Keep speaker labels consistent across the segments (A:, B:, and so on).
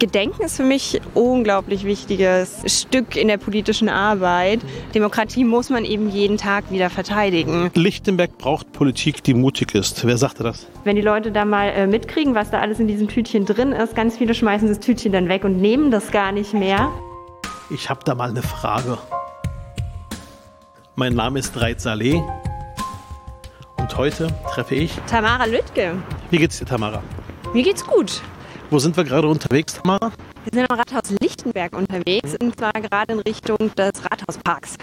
A: Gedenken ist für mich ein unglaublich wichtiges Stück in der politischen Arbeit. Demokratie muss man eben jeden Tag wieder verteidigen.
B: Lichtenberg braucht Politik, die mutig ist. Wer sagte das?
A: Wenn die Leute da mal äh, mitkriegen, was da alles in diesem Tütchen drin ist, ganz viele schmeißen das Tütchen dann weg und nehmen das gar nicht mehr.
B: Ich habe da mal eine Frage. Mein Name ist Reit Saleh und heute treffe ich
A: Tamara Lüttke.
B: Wie geht's dir, Tamara?
A: Mir geht's gut.
B: Wo sind wir gerade unterwegs, Tamara?
A: Wir sind am Rathaus Lichtenberg unterwegs und zwar gerade in Richtung des Rathausparks.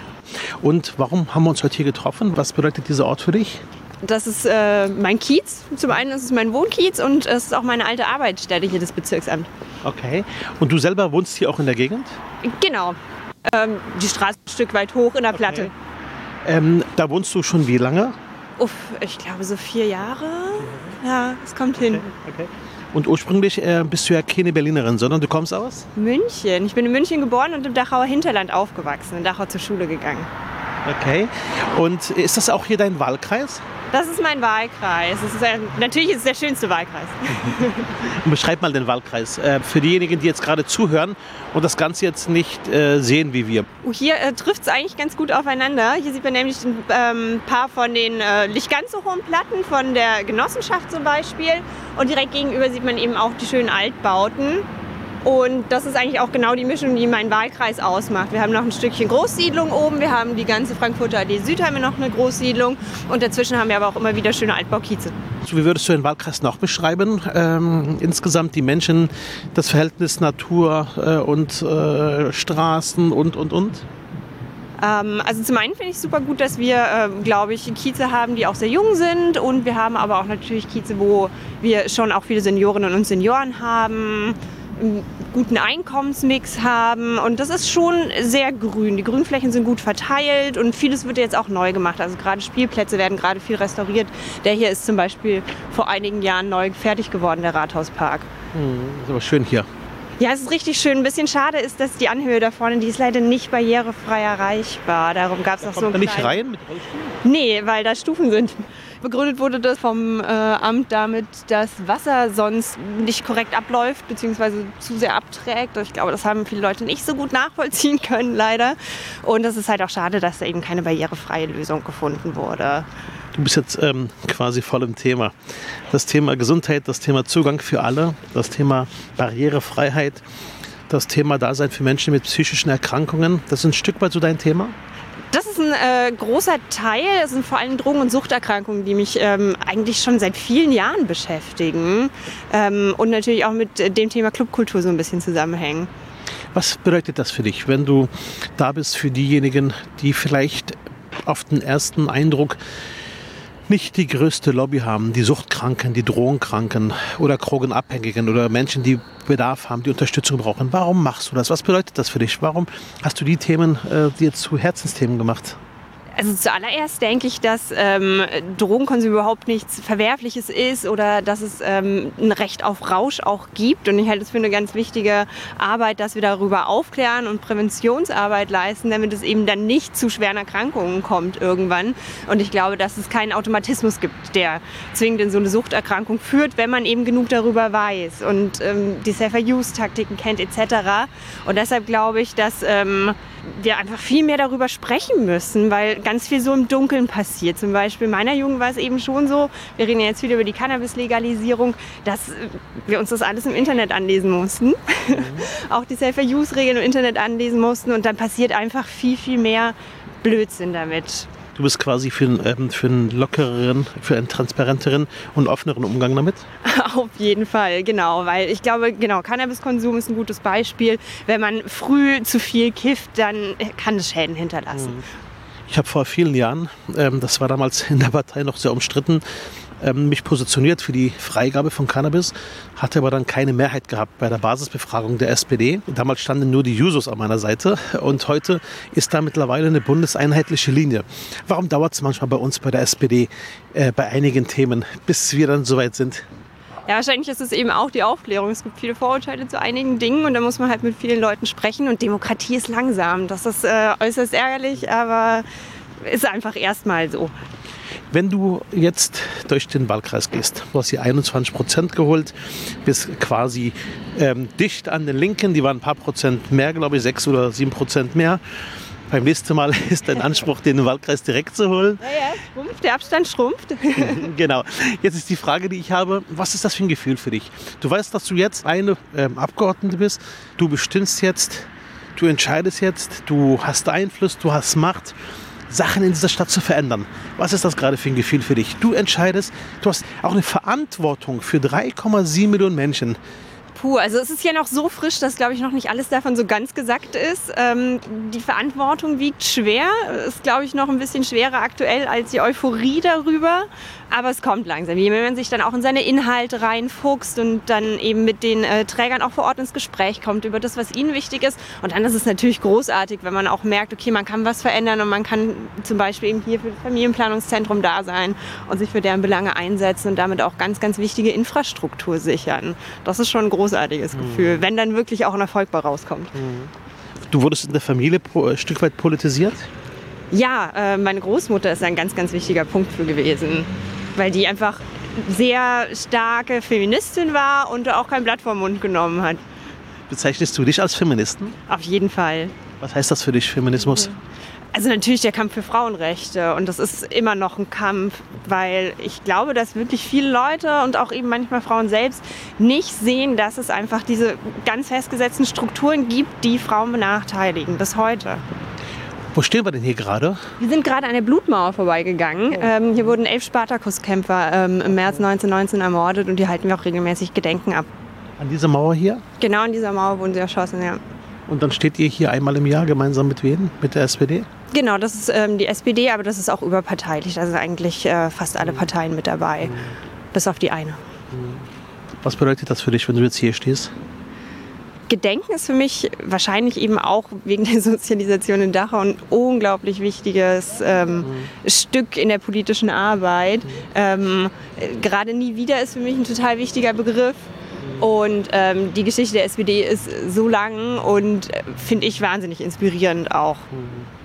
B: Und warum haben wir uns heute hier getroffen? Was bedeutet dieser Ort für dich?
A: Das ist äh, mein Kiez. Zum einen ist es mein Wohnkiez und es ist auch meine alte Arbeitsstelle hier des Bezirksamts.
B: Okay. Und du selber wohnst hier auch in der Gegend?
A: Genau. Ähm, die Straße ein Stück weit hoch in der Platte.
B: Okay. Ähm, da wohnst du schon wie lange?
A: Uff, ich glaube so vier Jahre. Ja, es kommt hin.
B: Okay. Und ursprünglich äh, bist du ja keine Berlinerin, sondern du kommst aus?
A: München. Ich bin in München geboren und im Dachauer Hinterland aufgewachsen, in Dachau zur Schule gegangen.
B: Okay. Und ist das auch hier dein Wahlkreis?
A: Das ist mein Wahlkreis. Ist ein, natürlich ist es der schönste Wahlkreis.
B: Beschreib mal den Wahlkreis äh, für diejenigen, die jetzt gerade zuhören und das Ganze jetzt nicht äh, sehen wie wir.
A: Oh, hier äh, trifft es eigentlich ganz gut aufeinander. Hier sieht man nämlich ein ähm, paar von den nicht ganz so hohen Platten von der Genossenschaft zum Beispiel. Und direkt gegenüber sieht man eben auch die schönen Altbauten. Und das ist eigentlich auch genau die Mischung, die meinen Wahlkreis ausmacht. Wir haben noch ein Stückchen Großsiedlung oben, wir haben die ganze Frankfurter Allee Süd haben wir noch eine Großsiedlung und dazwischen haben wir aber auch immer wieder schöne Altbaukieze.
B: Wie würdest du den Wahlkreis noch beschreiben? Ähm, insgesamt die Menschen, das Verhältnis Natur äh, und äh, Straßen und, und, und?
A: Ähm, also zum einen finde ich super gut, dass wir, äh, glaube ich, Kieze haben, die auch sehr jung sind und wir haben aber auch natürlich Kieze, wo wir schon auch viele Seniorinnen und Senioren haben einen guten Einkommensmix haben. Und das ist schon sehr grün. Die Grünflächen sind gut verteilt und vieles wird jetzt auch neu gemacht. Also gerade Spielplätze werden gerade viel restauriert. Der hier ist zum Beispiel vor einigen Jahren neu fertig geworden, der Rathauspark.
B: Hm, ist aber schön hier.
A: Ja, es ist richtig schön. Ein bisschen schade ist, dass die Anhöhe da vorne, die ist leider nicht barrierefrei erreichbar. Darum gab es noch so einen
B: da nicht rein mit Rollstuhl?
A: Nee, weil da Stufen sind. Begründet wurde das vom äh, Amt damit, dass Wasser sonst nicht korrekt abläuft bzw. zu sehr abträgt. Ich glaube, das haben viele Leute nicht so gut nachvollziehen können, leider. Und es ist halt auch schade, dass da eben keine barrierefreie Lösung gefunden wurde.
B: Du bist jetzt ähm, quasi voll im Thema. Das Thema Gesundheit, das Thema Zugang für alle, das Thema Barrierefreiheit, das Thema Dasein für Menschen mit psychischen Erkrankungen. Das ist ein Stück weit so dein Thema?
A: Das ist ein äh, großer Teil. Es sind vor allem Drogen- und Suchterkrankungen, die mich ähm, eigentlich schon seit vielen Jahren beschäftigen ähm, und natürlich auch mit dem Thema Clubkultur so ein bisschen zusammenhängen.
B: Was bedeutet das für dich, wenn du da bist für diejenigen, die vielleicht auf den ersten Eindruck nicht die größte Lobby haben, die Suchtkranken, die Drogenkranken oder Drogenabhängigen oder Menschen, die Bedarf haben, die Unterstützung brauchen. Warum machst du das? Was bedeutet das für dich? Warum hast du die Themen äh, dir zu Herzensthemen gemacht?
A: Also zuallererst denke ich, dass ähm, Drogenkonsum überhaupt nichts Verwerfliches ist oder dass es ähm, ein Recht auf Rausch auch gibt. Und ich halte es für eine ganz wichtige Arbeit, dass wir darüber aufklären und Präventionsarbeit leisten, damit es eben dann nicht zu schweren Erkrankungen kommt irgendwann. Und ich glaube, dass es keinen Automatismus gibt, der zwingend in so eine Suchterkrankung führt, wenn man eben genug darüber weiß und ähm, die Safer-Use-Taktiken kennt etc. Und deshalb glaube ich, dass ähm, wir einfach viel mehr darüber sprechen müssen, weil ganz viel so im Dunkeln passiert. Zum Beispiel in meiner Jugend war es eben schon so, wir reden jetzt wieder über die Cannabis-Legalisierung, dass wir uns das alles im Internet anlesen mussten. Mhm. Auch die Safer-Use-Regeln im Internet anlesen mussten und dann passiert einfach viel, viel mehr Blödsinn damit.
B: Du bist quasi für einen, ähm, für einen lockereren, für einen transparenteren und offeneren Umgang damit?
A: Auf jeden Fall, genau. Weil ich glaube, genau, Cannabiskonsum ist ein gutes Beispiel. Wenn man früh zu viel kifft, dann kann es Schäden hinterlassen.
B: Ich habe vor vielen Jahren, ähm, das war damals in der Partei noch sehr umstritten, ähm, mich positioniert für die Freigabe von Cannabis, hatte aber dann keine Mehrheit gehabt bei der Basisbefragung der SPD. Damals standen nur die Jusos an meiner Seite und heute ist da mittlerweile eine bundeseinheitliche Linie. Warum dauert es manchmal bei uns bei der SPD äh, bei einigen Themen, bis wir dann soweit sind?
A: Ja, wahrscheinlich ist es eben auch die Aufklärung. Es gibt viele Vorurteile zu einigen Dingen und da muss man halt mit vielen Leuten sprechen und Demokratie ist langsam. Das ist äh, äußerst ärgerlich, aber ist einfach erstmal so.
B: Wenn du jetzt durch den Wahlkreis gehst, du hast hier 21 Prozent geholt, bist quasi ähm, dicht an den Linken, die waren ein paar Prozent mehr, glaube ich, sechs oder sieben Prozent mehr. Beim nächsten Mal ist dein Anspruch, den Wahlkreis direkt zu holen.
A: Ja, ja, schrumpft, der Abstand schrumpft.
B: genau. Jetzt ist die Frage, die ich habe, was ist das für ein Gefühl für dich? Du weißt, dass du jetzt eine ähm, Abgeordnete bist, du bestimmst jetzt, du entscheidest jetzt, du hast Einfluss, du hast Macht. Sachen in dieser Stadt zu verändern. Was ist das gerade für ein Gefühl für dich? Du entscheidest, du hast auch eine Verantwortung für 3,7 Millionen Menschen.
A: Puh, also es ist ja noch so frisch, dass, glaube ich, noch nicht alles davon so ganz gesagt ist. Ähm, die Verantwortung wiegt schwer, ist, glaube ich, noch ein bisschen schwerer aktuell als die Euphorie darüber. Aber es kommt langsam. Wenn man sich dann auch in seine Inhalte reinfuchst und dann eben mit den äh, Trägern auch vor Ort ins Gespräch kommt über das, was ihnen wichtig ist. Und dann ist es natürlich großartig, wenn man auch merkt, okay, man kann was verändern und man kann zum Beispiel eben hier für das Familienplanungszentrum da sein und sich für deren Belange einsetzen und damit auch ganz, ganz wichtige Infrastruktur sichern. Das ist schon ein großartiges mhm. Gefühl, wenn dann wirklich auch ein Erfolg bei rauskommt. Mhm.
B: Du wurdest in der Familie ein Stück weit politisiert?
A: Ja, äh, meine Großmutter ist ein ganz, ganz wichtiger Punkt für gewesen weil die einfach sehr starke Feministin war und auch kein Blatt vom Mund genommen hat.
B: Bezeichnest du dich als Feministen?
A: Auf jeden Fall.
B: Was heißt das für dich, Feminismus?
A: Also natürlich der Kampf für Frauenrechte und das ist immer noch ein Kampf, weil ich glaube, dass wirklich viele Leute und auch eben manchmal Frauen selbst nicht sehen, dass es einfach diese ganz festgesetzten Strukturen gibt, die Frauen benachteiligen bis heute.
B: Wo stehen wir denn hier gerade?
A: Wir sind gerade an der Blutmauer vorbeigegangen. Oh. Ähm, hier wurden elf Spartakuskämpfer ähm, im März 1919 ermordet und die halten wir auch regelmäßig Gedenken ab.
B: An dieser Mauer hier?
A: Genau, an dieser Mauer wurden sie erschossen, ja.
B: Und dann steht ihr hier einmal im Jahr gemeinsam mit wem? Mit der SPD?
A: Genau, das ist ähm, die SPD, aber das ist auch überparteilich. Da sind eigentlich äh, fast alle Parteien mit dabei, mhm. bis auf die eine.
B: Was bedeutet das für dich, wenn du jetzt hier stehst?
A: Gedenken ist für mich wahrscheinlich eben auch wegen der Sozialisation in Dachau ein unglaublich wichtiges ähm, mhm. Stück in der politischen Arbeit. Mhm. Ähm, Gerade nie wieder ist für mich ein total wichtiger Begriff. Und ähm, die Geschichte der SPD ist so lang und äh, finde ich wahnsinnig inspirierend auch.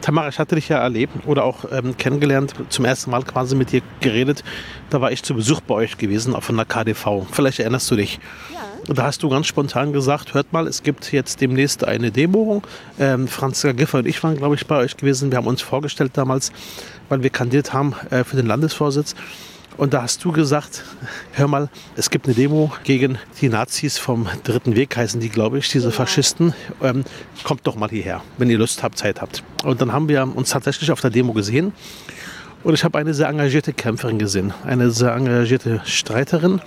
B: Tamara, ich hatte dich ja erlebt oder auch ähm, kennengelernt, zum ersten Mal quasi mit dir geredet. Da war ich zu Besuch bei euch gewesen, auch von der KDV. Vielleicht erinnerst du dich. Ja. Da hast du ganz spontan gesagt, hört mal, es gibt jetzt demnächst eine Demo. Ähm, Franz Giffer und ich waren, glaube ich, bei euch gewesen. Wir haben uns vorgestellt damals, weil wir kandidiert haben äh, für den Landesvorsitz. Und da hast du gesagt, hör mal, es gibt eine Demo gegen die Nazis vom Dritten Weg, heißen die, glaube ich, diese Faschisten. Ähm, kommt doch mal hierher, wenn ihr Lust habt, Zeit habt. Und dann haben wir uns tatsächlich auf der Demo gesehen. Und ich habe eine sehr engagierte Kämpferin gesehen, eine sehr engagierte Streiterin,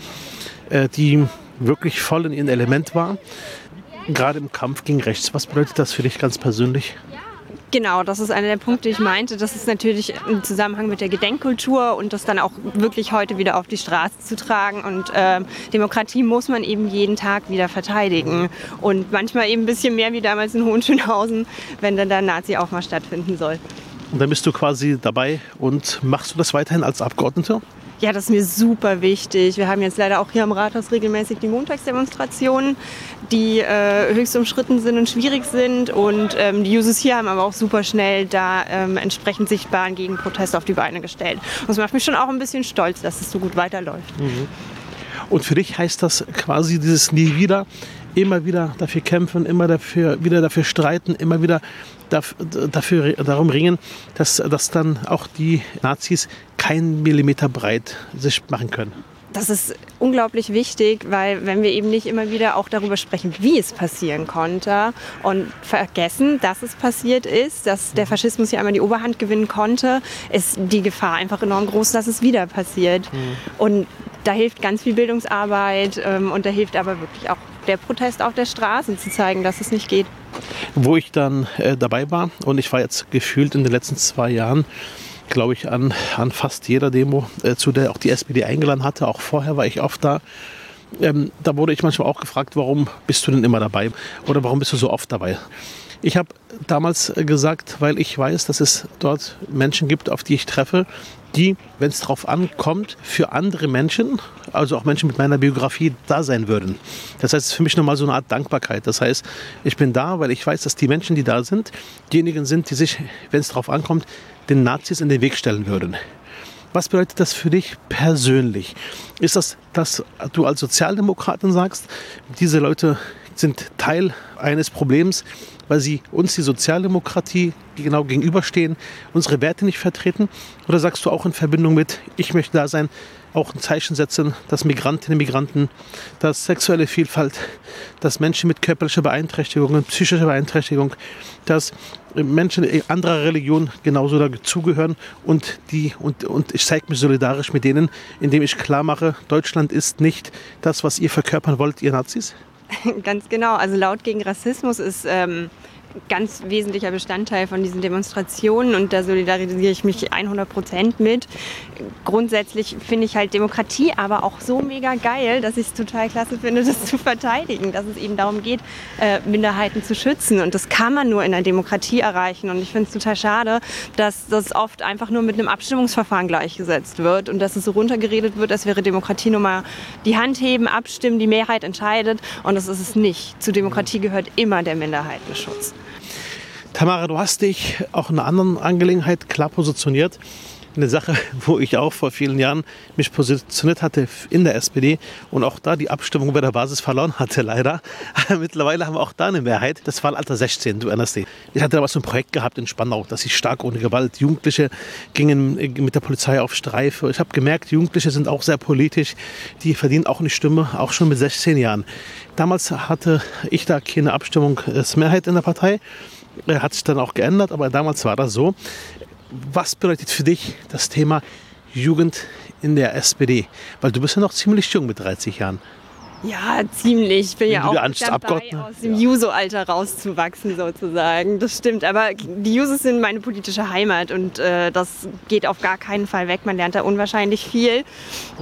B: äh, die wirklich voll in ihrem Element war, gerade im Kampf gegen rechts. Was bedeutet das für dich ganz persönlich?
A: Genau, das ist einer der Punkte, die ich meinte. Das ist natürlich im Zusammenhang mit der Gedenkkultur und das dann auch wirklich heute wieder auf die Straße zu tragen. Und äh, Demokratie muss man eben jeden Tag wieder verteidigen. Und manchmal eben ein bisschen mehr wie damals in Hohenschönhausen, wenn dann der Nazi-Aufmarsch stattfinden soll.
B: Und dann bist du quasi dabei und machst du das weiterhin als Abgeordnete?
A: Ja, das ist mir super wichtig. Wir haben jetzt leider auch hier am Rathaus regelmäßig die Montagsdemonstrationen, die äh, höchst umstritten sind und schwierig sind. Und ähm, die Users hier haben aber auch super schnell da ähm, entsprechend sichtbaren Gegenprotest auf die Beine gestellt. Und das macht mich schon auch ein bisschen stolz, dass es so gut weiterläuft. Mhm.
B: Und für dich heißt das quasi dieses Nie wieder, immer wieder dafür kämpfen, immer dafür, wieder dafür streiten, immer wieder dafür, darum ringen, dass, dass dann auch die Nazis keinen Millimeter breit sich machen können.
A: Das ist unglaublich wichtig, weil wenn wir eben nicht immer wieder auch darüber sprechen, wie es passieren konnte und vergessen, dass es passiert ist, dass der Faschismus hier einmal die Oberhand gewinnen konnte, ist die Gefahr einfach enorm groß, dass es wieder passiert. Mhm. Und da hilft ganz viel Bildungsarbeit ähm, und da hilft aber wirklich auch der Protest auf der Straße, zu zeigen, dass es nicht geht.
B: Wo ich dann äh, dabei war und ich war jetzt gefühlt in den letzten zwei Jahren, glaube ich, an, an fast jeder Demo, äh, zu der auch die SPD eingeladen hatte. Auch vorher war ich oft da. Ähm, da wurde ich manchmal auch gefragt, warum bist du denn immer dabei oder warum bist du so oft dabei? Ich habe damals gesagt, weil ich weiß, dass es dort Menschen gibt, auf die ich treffe, die, wenn es darauf ankommt, für andere Menschen, also auch Menschen mit meiner Biografie, da sein würden. Das heißt, es ist für mich nochmal so eine Art Dankbarkeit. Das heißt, ich bin da, weil ich weiß, dass die Menschen, die da sind, diejenigen sind, die sich, wenn es darauf ankommt, den Nazis in den Weg stellen würden. Was bedeutet das für dich persönlich? Ist das, dass du als Sozialdemokratin sagst, diese Leute sind Teil eines Problems, weil sie uns die Sozialdemokratie genau gegenüberstehen, unsere Werte nicht vertreten? Oder sagst du auch in Verbindung mit, ich möchte da sein, auch ein Zeichen setzen, dass Migrantinnen und Migranten, dass sexuelle Vielfalt, dass Menschen mit körperlicher Beeinträchtigung, psychischer Beeinträchtigung, dass Menschen anderer Religion genauso dazugehören und, die, und, und ich zeige mich solidarisch mit denen, indem ich klar mache, Deutschland ist nicht das, was ihr verkörpern wollt, ihr Nazis?
A: Ganz genau. Also laut gegen Rassismus ist ähm, ganz wesentlicher Bestandteil von diesen Demonstrationen und da solidarisiere ich mich 100 Prozent mit. Grundsätzlich finde ich halt Demokratie aber auch so mega geil, dass ich es total klasse finde, das zu verteidigen, dass es eben darum geht, äh, Minderheiten zu schützen und das kann man nur in einer Demokratie erreichen und ich finde es total schade, dass das oft einfach nur mit einem Abstimmungsverfahren gleichgesetzt wird und dass es so runtergeredet wird, als wäre Demokratie nur mal die Hand heben, abstimmen, die Mehrheit entscheidet und das ist es nicht. Zu Demokratie gehört immer der Minderheitenschutz.
B: Tamara, du hast dich auch in einer anderen Angelegenheit klar positioniert. Eine Sache, wo ich auch vor vielen Jahren mich positioniert hatte in der SPD und auch da die Abstimmung bei der Basis verloren hatte, leider. Mittlerweile haben wir auch da eine Mehrheit. Das Wahlalter 16, du erinnerst dich. Ich hatte damals so ein Projekt gehabt in Spandau, dass ich stark ohne Gewalt. Jugendliche gingen mit der Polizei auf Streife. Ich habe gemerkt, Jugendliche sind auch sehr politisch. Die verdienen auch eine Stimme, auch schon mit 16 Jahren. Damals hatte ich da keine Abstimmungsmehrheit in der Partei hat sich dann auch geändert, aber damals war das so. Was bedeutet für dich das Thema Jugend in der SPD? Weil du bist ja noch ziemlich jung mit 30 Jahren.
A: Ja, ziemlich. Ich bin Wenn ja auch dabei, aus dem ja. Juso-Alter rauszuwachsen sozusagen. Das stimmt. Aber die Jusos sind meine politische Heimat und äh, das geht auf gar keinen Fall weg. Man lernt da unwahrscheinlich viel.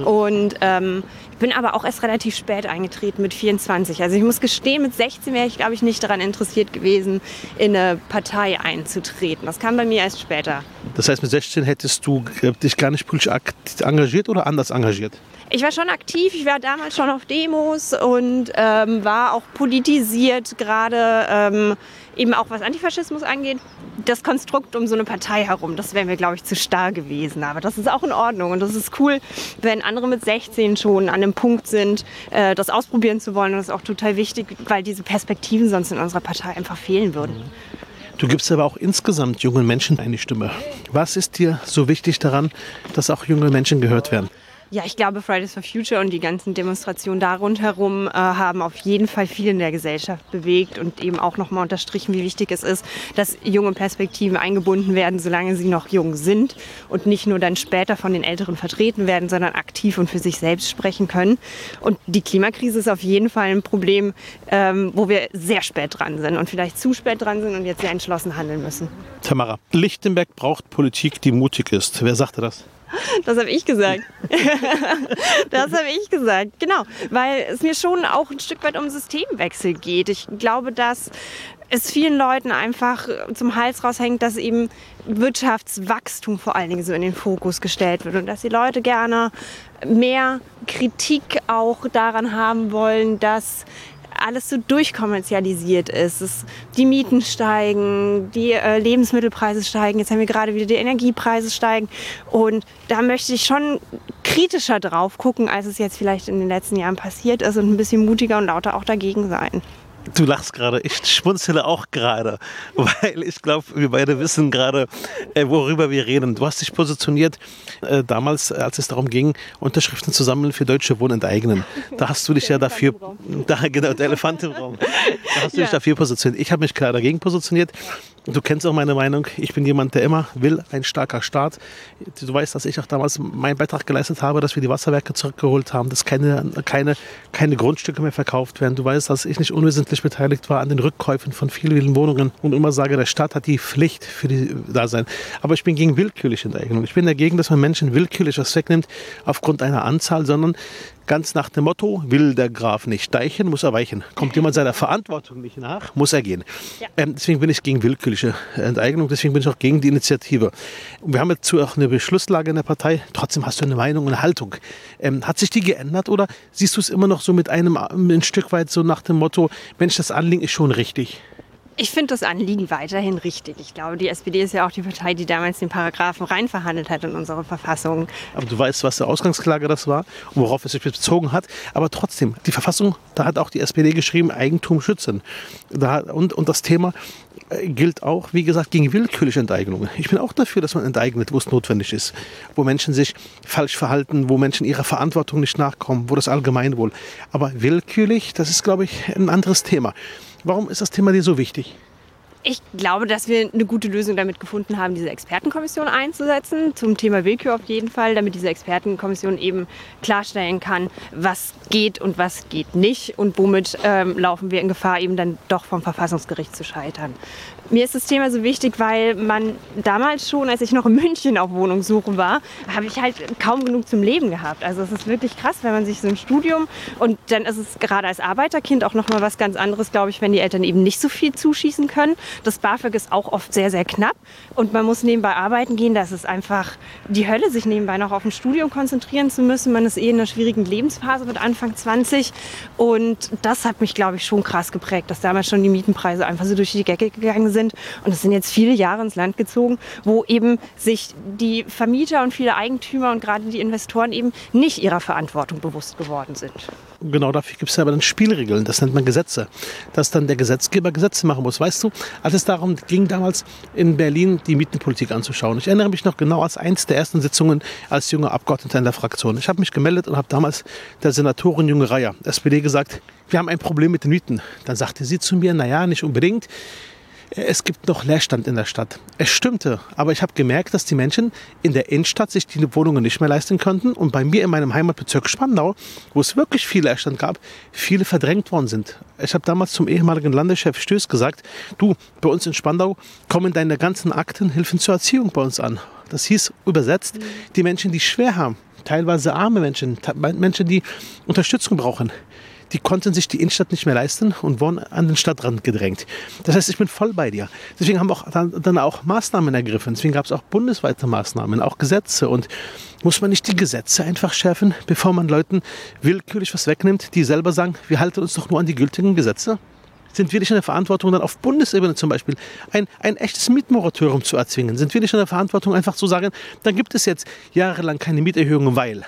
A: Und ähm, ich bin aber auch erst relativ spät eingetreten mit 24. Also ich muss gestehen, mit 16 wäre ich, glaube ich, nicht daran interessiert gewesen, in eine Partei einzutreten. Das kam bei mir erst später.
B: Das heißt, mit 16 hättest du äh, dich gar nicht politisch engagiert oder anders engagiert?
A: Ich war schon aktiv, ich war damals schon auf Demos und ähm, war auch politisiert, gerade ähm, eben auch was Antifaschismus angeht. Das Konstrukt um so eine Partei herum, das wäre mir, glaube ich, zu starr gewesen. Aber das ist auch in Ordnung und das ist cool, wenn andere mit 16 schon an dem Punkt sind, äh, das ausprobieren zu wollen. Und das ist auch total wichtig, weil diese Perspektiven sonst in unserer Partei einfach fehlen würden.
B: Du gibst aber auch insgesamt jungen Menschen eine Stimme. Was ist dir so wichtig daran, dass auch junge Menschen gehört werden?
A: Ja, ich glaube, Fridays for Future und die ganzen Demonstrationen da rundherum äh, haben auf jeden Fall viel in der Gesellschaft bewegt und eben auch nochmal unterstrichen, wie wichtig es ist, dass junge Perspektiven eingebunden werden, solange sie noch jung sind und nicht nur dann später von den Älteren vertreten werden, sondern aktiv und für sich selbst sprechen können. Und die Klimakrise ist auf jeden Fall ein Problem, ähm, wo wir sehr spät dran sind und vielleicht zu spät dran sind und jetzt sehr entschlossen handeln müssen.
B: Tamara, Lichtenberg braucht Politik, die mutig ist. Wer sagte das?
A: Das habe ich gesagt. das habe ich gesagt, genau. Weil es mir schon auch ein Stück weit um Systemwechsel geht. Ich glaube, dass es vielen Leuten einfach zum Hals raushängt, dass eben Wirtschaftswachstum vor allen Dingen so in den Fokus gestellt wird und dass die Leute gerne mehr Kritik auch daran haben wollen, dass alles so durchkommerzialisiert ist. Es, die Mieten steigen, die äh, Lebensmittelpreise steigen, jetzt haben wir gerade wieder die Energiepreise steigen. Und da möchte ich schon kritischer drauf gucken, als es jetzt vielleicht in den letzten Jahren passiert ist und ein bisschen mutiger und lauter auch dagegen sein.
B: Du lachst gerade, ich schmunzele auch gerade, weil ich glaube, wir beide wissen gerade, äh, worüber wir reden. Du hast dich positioniert äh, damals, als es darum ging, Unterschriften zu sammeln für deutsche Wohnen enteignen. Da hast du dich ja dafür, da, genau, der Elefant im Raum. Da hast du dich dafür positioniert. Ich habe mich klar dagegen positioniert. Du kennst auch meine Meinung. Ich bin jemand, der immer will, ein starker Staat. Du weißt, dass ich auch damals meinen Beitrag geleistet habe, dass wir die Wasserwerke zurückgeholt haben, dass keine, keine, keine Grundstücke mehr verkauft werden. Du weißt, dass ich nicht unwesentlich beteiligt war an den Rückkäufen von vielen, vielen Wohnungen und immer sage, der Staat hat die Pflicht für die Dasein. Aber ich bin gegen willkürliche Enteignung. Ich bin dagegen, dass man Menschen willkürlich was wegnimmt aufgrund einer Anzahl, sondern Ganz nach dem Motto, will der Graf nicht deichen, muss er weichen. Kommt jemand seiner Verantwortung nicht nach, muss er gehen. Ja. Ähm, deswegen bin ich gegen willkürliche Enteignung, deswegen bin ich auch gegen die Initiative. wir haben dazu auch eine Beschlusslage in der Partei. Trotzdem hast du eine Meinung und eine Haltung. Ähm, hat sich die geändert oder siehst du es immer noch so mit einem ein Stück weit so nach dem Motto, Mensch, das Anliegen ist schon richtig?
A: Ich finde das Anliegen weiterhin richtig. Ich glaube, die SPD ist ja auch die Partei, die damals den Paragraphen reinverhandelt hat in unsere Verfassung.
B: Aber du weißt, was der Ausgangsklage das war und worauf es sich bezogen hat. Aber trotzdem, die Verfassung, da hat auch die SPD geschrieben, Eigentum schützen. Da, und, und das Thema äh, gilt auch, wie gesagt, gegen willkürliche Enteignungen. Ich bin auch dafür, dass man enteignet, wo es notwendig ist. Wo Menschen sich falsch verhalten, wo Menschen ihrer Verantwortung nicht nachkommen, wo das Allgemeinwohl. Aber willkürlich, das ist, glaube ich, ein anderes Thema. Warum ist das Thema dir so wichtig?
A: Ich glaube, dass wir eine gute Lösung damit gefunden haben, diese Expertenkommission einzusetzen. Zum Thema Willkür auf jeden Fall, damit diese Expertenkommission eben klarstellen kann, was geht und was geht nicht und womit ähm, laufen wir in Gefahr, eben dann doch vom Verfassungsgericht zu scheitern. Mir ist das Thema so wichtig, weil man damals schon, als ich noch in München auf Wohnungssuche war, habe ich halt kaum genug zum Leben gehabt. Also es ist wirklich krass, wenn man sich so ein Studium und dann ist es gerade als Arbeiterkind auch noch mal was ganz anderes, glaube ich, wenn die Eltern eben nicht so viel zuschießen können. Das BAföG ist auch oft sehr, sehr knapp und man muss nebenbei arbeiten gehen. Das ist einfach die Hölle, sich nebenbei noch auf ein Studium konzentrieren zu müssen. Man ist eh in einer schwierigen Lebensphase mit Anfang 20 und das hat mich, glaube ich, schon krass geprägt, dass damals schon die Mietenpreise einfach so durch die Decke gegangen sind sind. Und es sind jetzt viele Jahre ins Land gezogen, wo eben sich die Vermieter und viele Eigentümer und gerade die Investoren eben nicht ihrer Verantwortung bewusst geworden sind.
B: Genau dafür gibt es ja aber dann Spielregeln, das nennt man Gesetze, dass dann der Gesetzgeber Gesetze machen muss. Weißt du, als es darum ging, damals in Berlin die Mietenpolitik anzuschauen, ich erinnere mich noch genau als eins der ersten Sitzungen als junger Abgeordneter in der Fraktion. Ich habe mich gemeldet und habe damals der Senatorin Junge Reier, SPD, gesagt, wir haben ein Problem mit den Mieten. Dann sagte sie zu mir, naja, nicht unbedingt es gibt noch Leerstand in der Stadt. Es stimmte, aber ich habe gemerkt, dass die Menschen in der Innenstadt sich die Wohnungen nicht mehr leisten konnten und bei mir in meinem Heimatbezirk Spandau, wo es wirklich viel Leerstand gab, viele verdrängt worden sind. Ich habe damals zum ehemaligen Landeschef Stöß gesagt, du, bei uns in Spandau kommen deine ganzen Akten Hilfen zur Erziehung bei uns an. Das hieß übersetzt, die Menschen, die schwer haben, teilweise arme Menschen, Menschen, die Unterstützung brauchen, die konnten sich die Innenstadt nicht mehr leisten und wurden an den Stadtrand gedrängt. Das heißt, ich bin voll bei dir. Deswegen haben auch dann, dann auch Maßnahmen ergriffen. Deswegen gab es auch bundesweite Maßnahmen, auch Gesetze. Und muss man nicht die Gesetze einfach schärfen, bevor man Leuten willkürlich was wegnimmt, die selber sagen, wir halten uns doch nur an die gültigen Gesetze? Sind wir nicht in der Verantwortung, dann auf Bundesebene zum Beispiel ein, ein echtes Mietmoratorium zu erzwingen? Sind wir nicht in der Verantwortung, einfach zu sagen, dann gibt es jetzt jahrelang keine Mieterhöhungen, weil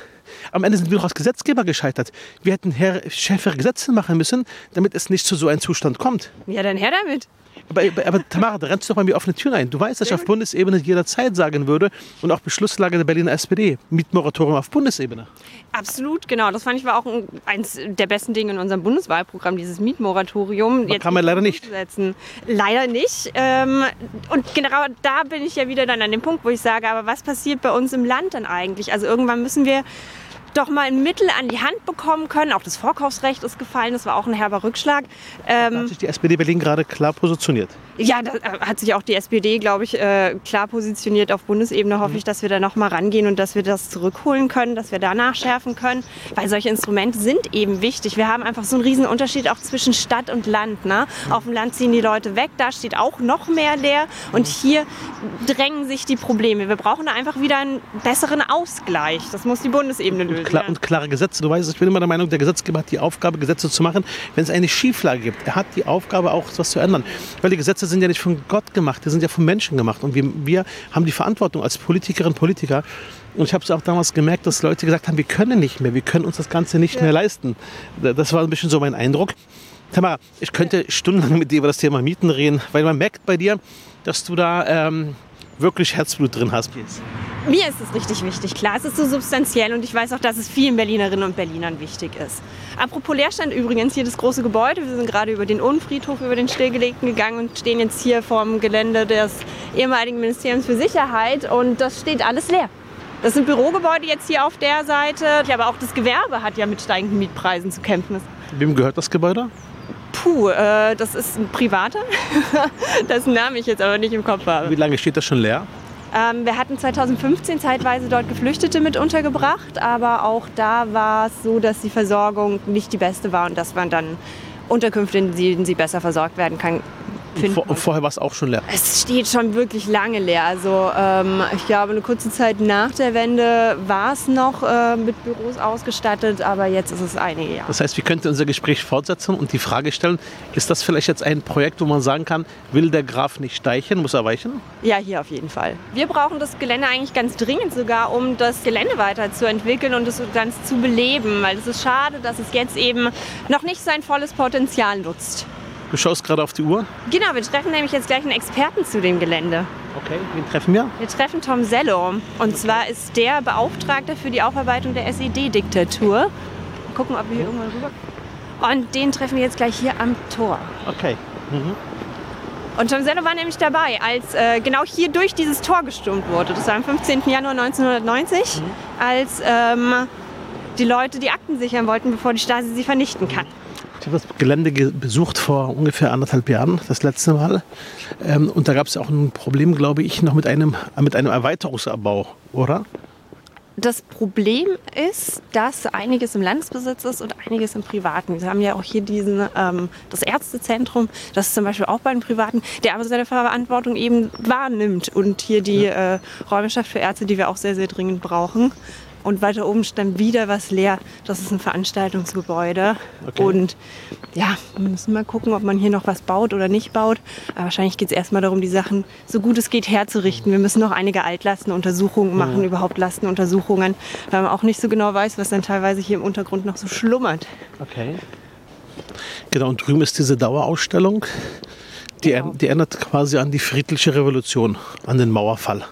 B: am Ende sind wir doch als Gesetzgeber gescheitert. Wir hätten schärfere Gesetze machen müssen, damit es nicht zu so einem Zustand kommt.
A: Ja, dann her damit.
B: Aber, aber, Tamara, da rennst du doch bei mir offene Türen ein. Du weißt, dass ich auf Bundesebene jederzeit sagen würde und auch Beschlusslage der Berliner SPD, Mietmoratorium auf Bundesebene.
A: Absolut, genau. Das fand ich war auch eins der besten Dinge in unserem Bundeswahlprogramm, dieses Mietmoratorium.
B: Das kann man leider nicht.
A: Leider nicht. Ähm, und genau da bin ich ja wieder dann an dem Punkt, wo ich sage, aber was passiert bei uns im Land dann eigentlich? Also irgendwann müssen wir doch mal ein Mittel an die Hand bekommen können. Auch das Vorkaufsrecht ist gefallen, das war auch ein herber Rückschlag.
B: Ähm, da hat sich die SPD Berlin gerade klar positioniert.
A: Ja, da äh, hat sich auch die SPD, glaube ich, äh, klar positioniert. Auf Bundesebene hoffe ich, dass wir da noch mal rangehen und dass wir das zurückholen können, dass wir da nachschärfen können, weil solche Instrumente sind eben wichtig. Wir haben einfach so einen riesen Unterschied auch zwischen Stadt und Land. Ne? Auf dem Land ziehen die Leute weg, da steht auch noch mehr leer und hier drängen sich die Probleme. Wir brauchen da einfach wieder einen besseren Ausgleich. Das muss die Bundesebene lösen.
B: Und, klar, und klare Gesetze. Du weißt, ich bin immer der Meinung, der Gesetzgeber hat die Aufgabe, Gesetze zu machen, wenn es eine Schieflage gibt. Er hat die Aufgabe, auch etwas zu ändern. Weil die Gesetze sind ja nicht von Gott gemacht, die sind ja von Menschen gemacht. Und wir, wir haben die Verantwortung als Politikerinnen und Politiker. Und ich habe es auch damals gemerkt, dass Leute gesagt haben, wir können nicht mehr, wir können uns das Ganze nicht ja. mehr leisten. Das war ein bisschen so mein Eindruck. Tamara, ich könnte stundenlang mit dir über das Thema Mieten reden, weil man merkt bei dir, dass du da ähm, wirklich Herzblut drin hast.
A: Mir ist es richtig wichtig, klar, es ist so substanziell und ich weiß auch, dass es vielen Berlinerinnen und Berlinern wichtig ist. Apropos Leerstand übrigens, hier das große Gebäude, wir sind gerade über den Unfriedhof, über den Stillgelegten gegangen und stehen jetzt hier vorm Gelände des ehemaligen Ministeriums für Sicherheit und das steht alles leer. Das sind Bürogebäude jetzt hier auf der Seite, aber auch das Gewerbe hat ja mit steigenden Mietpreisen zu kämpfen.
B: Wem gehört das Gebäude?
A: Puh, äh, das ist ein privater, dessen Namen ich jetzt aber nicht im Kopf habe.
B: Wie lange steht das schon leer?
A: Ähm, wir hatten 2015 zeitweise dort Geflüchtete mit untergebracht, aber auch da war es so, dass die Versorgung nicht die beste war und dass man dann Unterkünfte, in denen sie besser versorgt werden kann,
B: Vor, und vorher war es auch schon leer?
A: Es steht schon wirklich lange leer. Also ähm, ich glaube, eine kurze Zeit nach der Wende war es noch äh, mit Büros ausgestattet, aber jetzt ist es einige Jahre.
B: Das heißt, wir könnten unser Gespräch fortsetzen und die Frage stellen, ist das vielleicht jetzt ein Projekt, wo man sagen kann, will der Graf nicht steichen, muss er weichen?
A: Ja, hier auf jeden Fall. Wir brauchen das Gelände eigentlich ganz dringend sogar, um das Gelände weiterzuentwickeln und das ganz zu beleben, weil es ist schade, dass es jetzt eben noch nicht sein volles Potenzial nutzt.
B: Du schaust gerade auf die Uhr?
A: Genau, wir treffen nämlich jetzt gleich einen Experten zu dem Gelände.
B: Okay, wen treffen wir?
A: Wir treffen Tom Sello. Und zwar ist der Beauftragte für die Aufarbeitung der SED-Diktatur. Gucken, ob wir hier irgendwann rüber. Und den treffen wir jetzt gleich hier am Tor.
B: Okay. Mhm.
A: Und Tom Sello war nämlich dabei, als äh, genau hier durch dieses Tor gestürmt wurde. Das war am 15. Januar 1990, mhm. als ähm, die Leute die Akten sichern wollten, bevor die Stasi sie vernichten kann.
B: Ich habe das Gelände besucht vor ungefähr anderthalb Jahren, das letzte Mal. Ähm, und da gab es auch ein Problem, glaube ich, noch mit einem, mit einem Erweiterungsabbau, oder?
A: Das Problem ist, dass einiges im Landesbesitz ist und einiges im Privaten. Wir haben ja auch hier diesen, ähm, das Ärztezentrum, das ist zum Beispiel auch bei den Privaten, der aber seine Verantwortung eben wahrnimmt und hier die ja. äh, Räume schafft für Ärzte, die wir auch sehr, sehr dringend brauchen. Und weiter oben stand wieder was leer. Das ist ein Veranstaltungsgebäude. Okay. Und ja, wir müssen mal gucken, ob man hier noch was baut oder nicht baut. Aber wahrscheinlich geht es erstmal darum, die Sachen so gut es geht herzurichten. Wir müssen noch einige Altlastenuntersuchungen machen, ja. überhaupt Lastenuntersuchungen, weil man auch nicht so genau weiß, was dann teilweise hier im Untergrund noch so schlummert.
B: Okay. Genau, und drüben ist diese Dauerausstellung. Die, genau. die erinnert quasi an die friedliche Revolution, an den Mauerfall.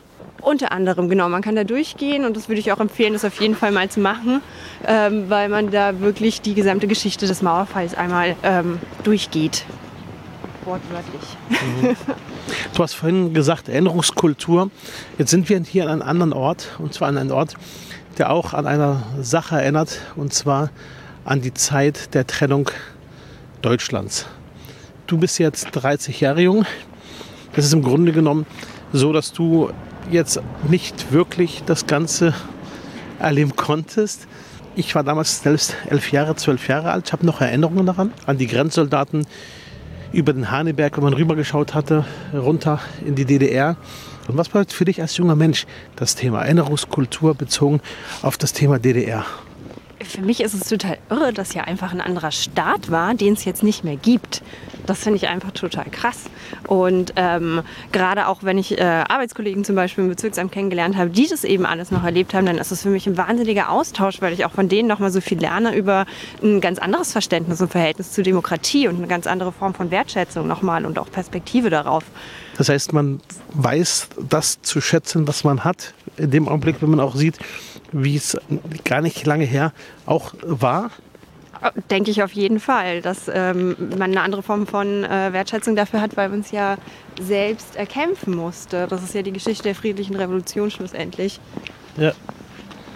A: Unter anderem, genau. Man kann da durchgehen und das würde ich auch empfehlen, das auf jeden Fall mal zu machen, ähm, weil man da wirklich die gesamte Geschichte des Mauerfalls einmal ähm, durchgeht. Wortwörtlich.
B: Mhm. Du hast vorhin gesagt, Erinnerungskultur. Jetzt sind wir hier an einem anderen Ort und zwar an einem Ort, der auch an einer Sache erinnert und zwar an die Zeit der Trennung Deutschlands. Du bist jetzt 30 Jahre jung. Das ist im Grunde genommen so, dass du jetzt nicht wirklich das Ganze erleben konntest. Ich war damals selbst elf Jahre, zwölf Jahre alt. Ich habe noch Erinnerungen daran, an die Grenzsoldaten über den Haneberg, wenn man rübergeschaut hatte, runter in die DDR. Und was bedeutet für dich als junger Mensch das Thema Erinnerungskultur bezogen auf das Thema DDR?
A: Für mich ist es total irre, dass hier einfach ein anderer Staat war, den es jetzt nicht mehr gibt. Das finde ich einfach total krass. Und ähm, gerade auch wenn ich äh, Arbeitskollegen zum Beispiel im Bezirksamt kennengelernt habe, die das eben alles noch erlebt haben, dann ist es für mich ein wahnsinniger Austausch, weil ich auch von denen nochmal so viel lerne über ein ganz anderes Verständnis und Verhältnis zur Demokratie und eine ganz andere Form von Wertschätzung nochmal und auch Perspektive darauf.
B: Das heißt, man weiß das zu schätzen, was man hat, in dem Augenblick, wenn man auch sieht, wie es gar nicht lange her auch war.
A: Denke ich auf jeden Fall, dass ähm, man eine andere Form von äh, Wertschätzung dafür hat, weil man es ja selbst erkämpfen musste. Das ist ja die Geschichte der friedlichen Revolution schlussendlich.
B: Ja.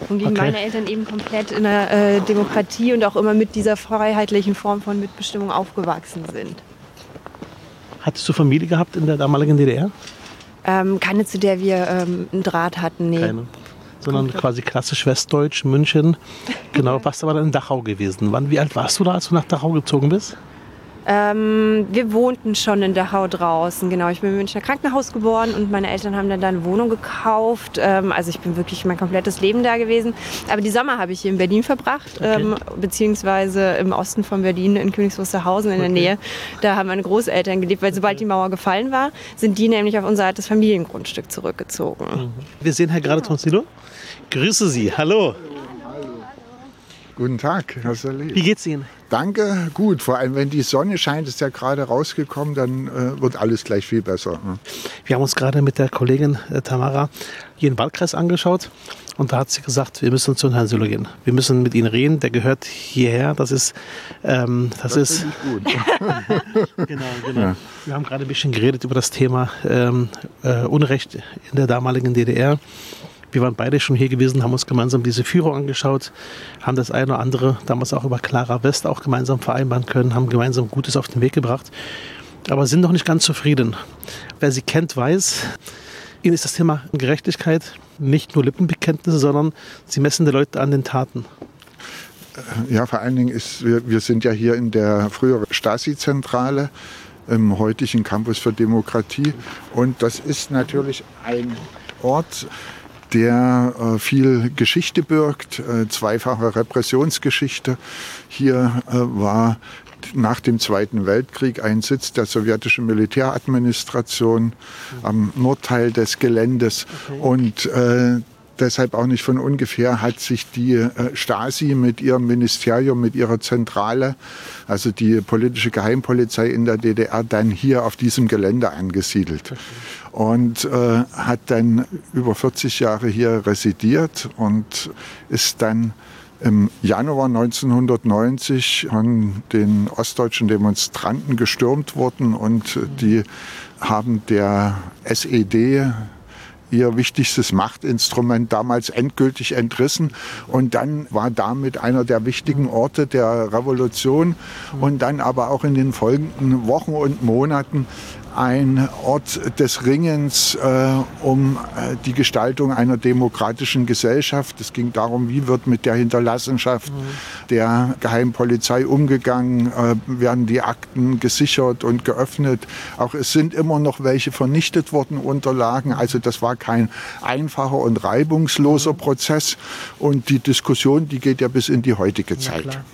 A: Und gegen okay. meine Eltern eben komplett in der äh, Demokratie und auch immer mit dieser freiheitlichen Form von Mitbestimmung aufgewachsen sind.
B: Hattest du Familie gehabt in der damaligen DDR?
A: Ähm, keine, zu der wir ähm, einen Draht hatten, nee.
B: Keine sondern Komplett. quasi klassisch Westdeutsch, München. Genau, warst aber dann in Dachau gewesen. Wann, wie alt warst du da, als du nach Dachau gezogen bist?
A: Ähm, wir wohnten schon in Dachau draußen, genau. Ich bin im Münchner Krankenhaus geboren und meine Eltern haben dann da eine Wohnung gekauft. Ähm, also ich bin wirklich mein komplettes Leben da gewesen. Aber die Sommer habe ich hier in Berlin verbracht, okay. ähm, beziehungsweise im Osten von Berlin in Königs Wusterhausen in okay. der Nähe. Da haben meine Großeltern gelebt, weil sobald die Mauer gefallen war, sind die nämlich auf unser altes Familiengrundstück zurückgezogen. Mhm.
B: Wir sehen Herr gerade Tonsilo. Grüße Sie, hallo.
C: Guten Tag, Herr Saleh.
B: Wie geht's Ihnen?
C: Danke, gut. Vor allem, wenn die Sonne scheint, ist ja gerade rausgekommen, dann äh, wird alles gleich viel besser. Hm.
B: Wir haben uns gerade mit der Kollegin äh, Tamara hier den Wahlkreis angeschaut und da hat sie gesagt, wir müssen zu Herrn Süller gehen. Wir müssen mit ihm reden, der gehört hierher. Das ist, ähm, das, das ist gut. genau, genau. Ja. Wir haben gerade ein bisschen geredet über das Thema ähm, äh, Unrecht in der damaligen DDR. Wir waren beide schon hier gewesen, haben uns gemeinsam diese Führung angeschaut, haben das eine oder andere damals auch über Clara West auch gemeinsam vereinbaren können, haben gemeinsam Gutes auf den Weg gebracht, aber sind noch nicht ganz zufrieden. Wer sie kennt, weiß, ihnen ist das Thema Gerechtigkeit nicht nur Lippenbekenntnisse, sondern sie messen die Leute an den Taten.
C: Ja, vor allen Dingen ist, wir, wir sind ja hier in der früheren Stasi-Zentrale im heutigen Campus für Demokratie. Und das ist natürlich ein Ort, der äh, viel Geschichte birgt, äh, zweifache Repressionsgeschichte. Hier äh, war nach dem Zweiten Weltkrieg ein Sitz der sowjetischen Militäradministration am Nordteil des Geländes. Okay. Und äh, deshalb auch nicht von ungefähr hat sich die äh, Stasi mit ihrem Ministerium, mit ihrer Zentrale, also die politische Geheimpolizei in der DDR, dann hier auf diesem Gelände angesiedelt. Und äh, hat dann über 40 Jahre hier residiert und ist dann im Januar 1990 von den ostdeutschen Demonstranten gestürmt worden und die haben der SED ihr wichtigstes Machtinstrument damals endgültig entrissen. Und dann war damit einer der wichtigen Orte der Revolution und dann aber auch in den folgenden Wochen und Monaten ein Ort des Ringens äh, um äh, die Gestaltung einer demokratischen Gesellschaft. Es ging darum, wie wird mit der Hinterlassenschaft mhm. der Geheimpolizei umgegangen, äh, werden die Akten gesichert und geöffnet. Auch es sind immer noch welche vernichtet worden, Unterlagen. Also das war kein einfacher und reibungsloser mhm. Prozess. Und die Diskussion, die geht ja bis in die heutige Zeit. Ja,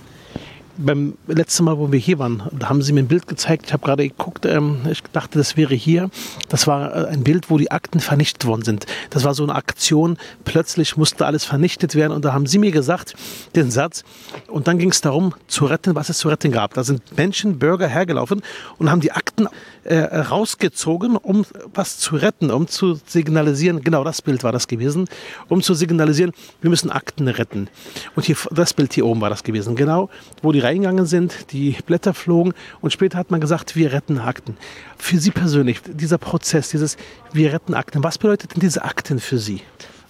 B: beim letzten Mal, wo wir hier waren, da haben sie mir ein Bild gezeigt. Ich habe gerade geguckt, ähm, ich dachte, das wäre hier. Das war äh, ein Bild, wo die Akten vernichtet worden sind. Das war so eine Aktion. Plötzlich musste alles vernichtet werden. Und da haben sie mir gesagt, den Satz. Und dann ging es darum, zu retten, was es zu retten gab. Da sind Menschen, Bürger hergelaufen und haben die Akten äh, rausgezogen, um was zu retten, um zu signalisieren. Genau das Bild war das gewesen. Um zu signalisieren, wir müssen Akten retten. Und hier, das Bild hier oben war das gewesen. Genau, wo die reingegangen sind, die Blätter flogen und später hat man gesagt, wir retten Akten. Für Sie persönlich, dieser Prozess, dieses Wir retten Akten, was bedeutet denn diese Akten für Sie?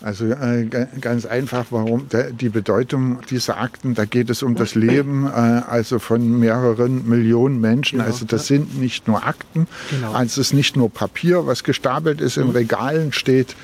C: Also äh, ganz einfach, warum der, die Bedeutung dieser Akten, da geht es um das Leben äh, also von mehreren Millionen Menschen. Genau, also das ja. sind nicht nur Akten, genau. also es ist nicht nur Papier, was gestapelt ist, in mhm. Regalen steht,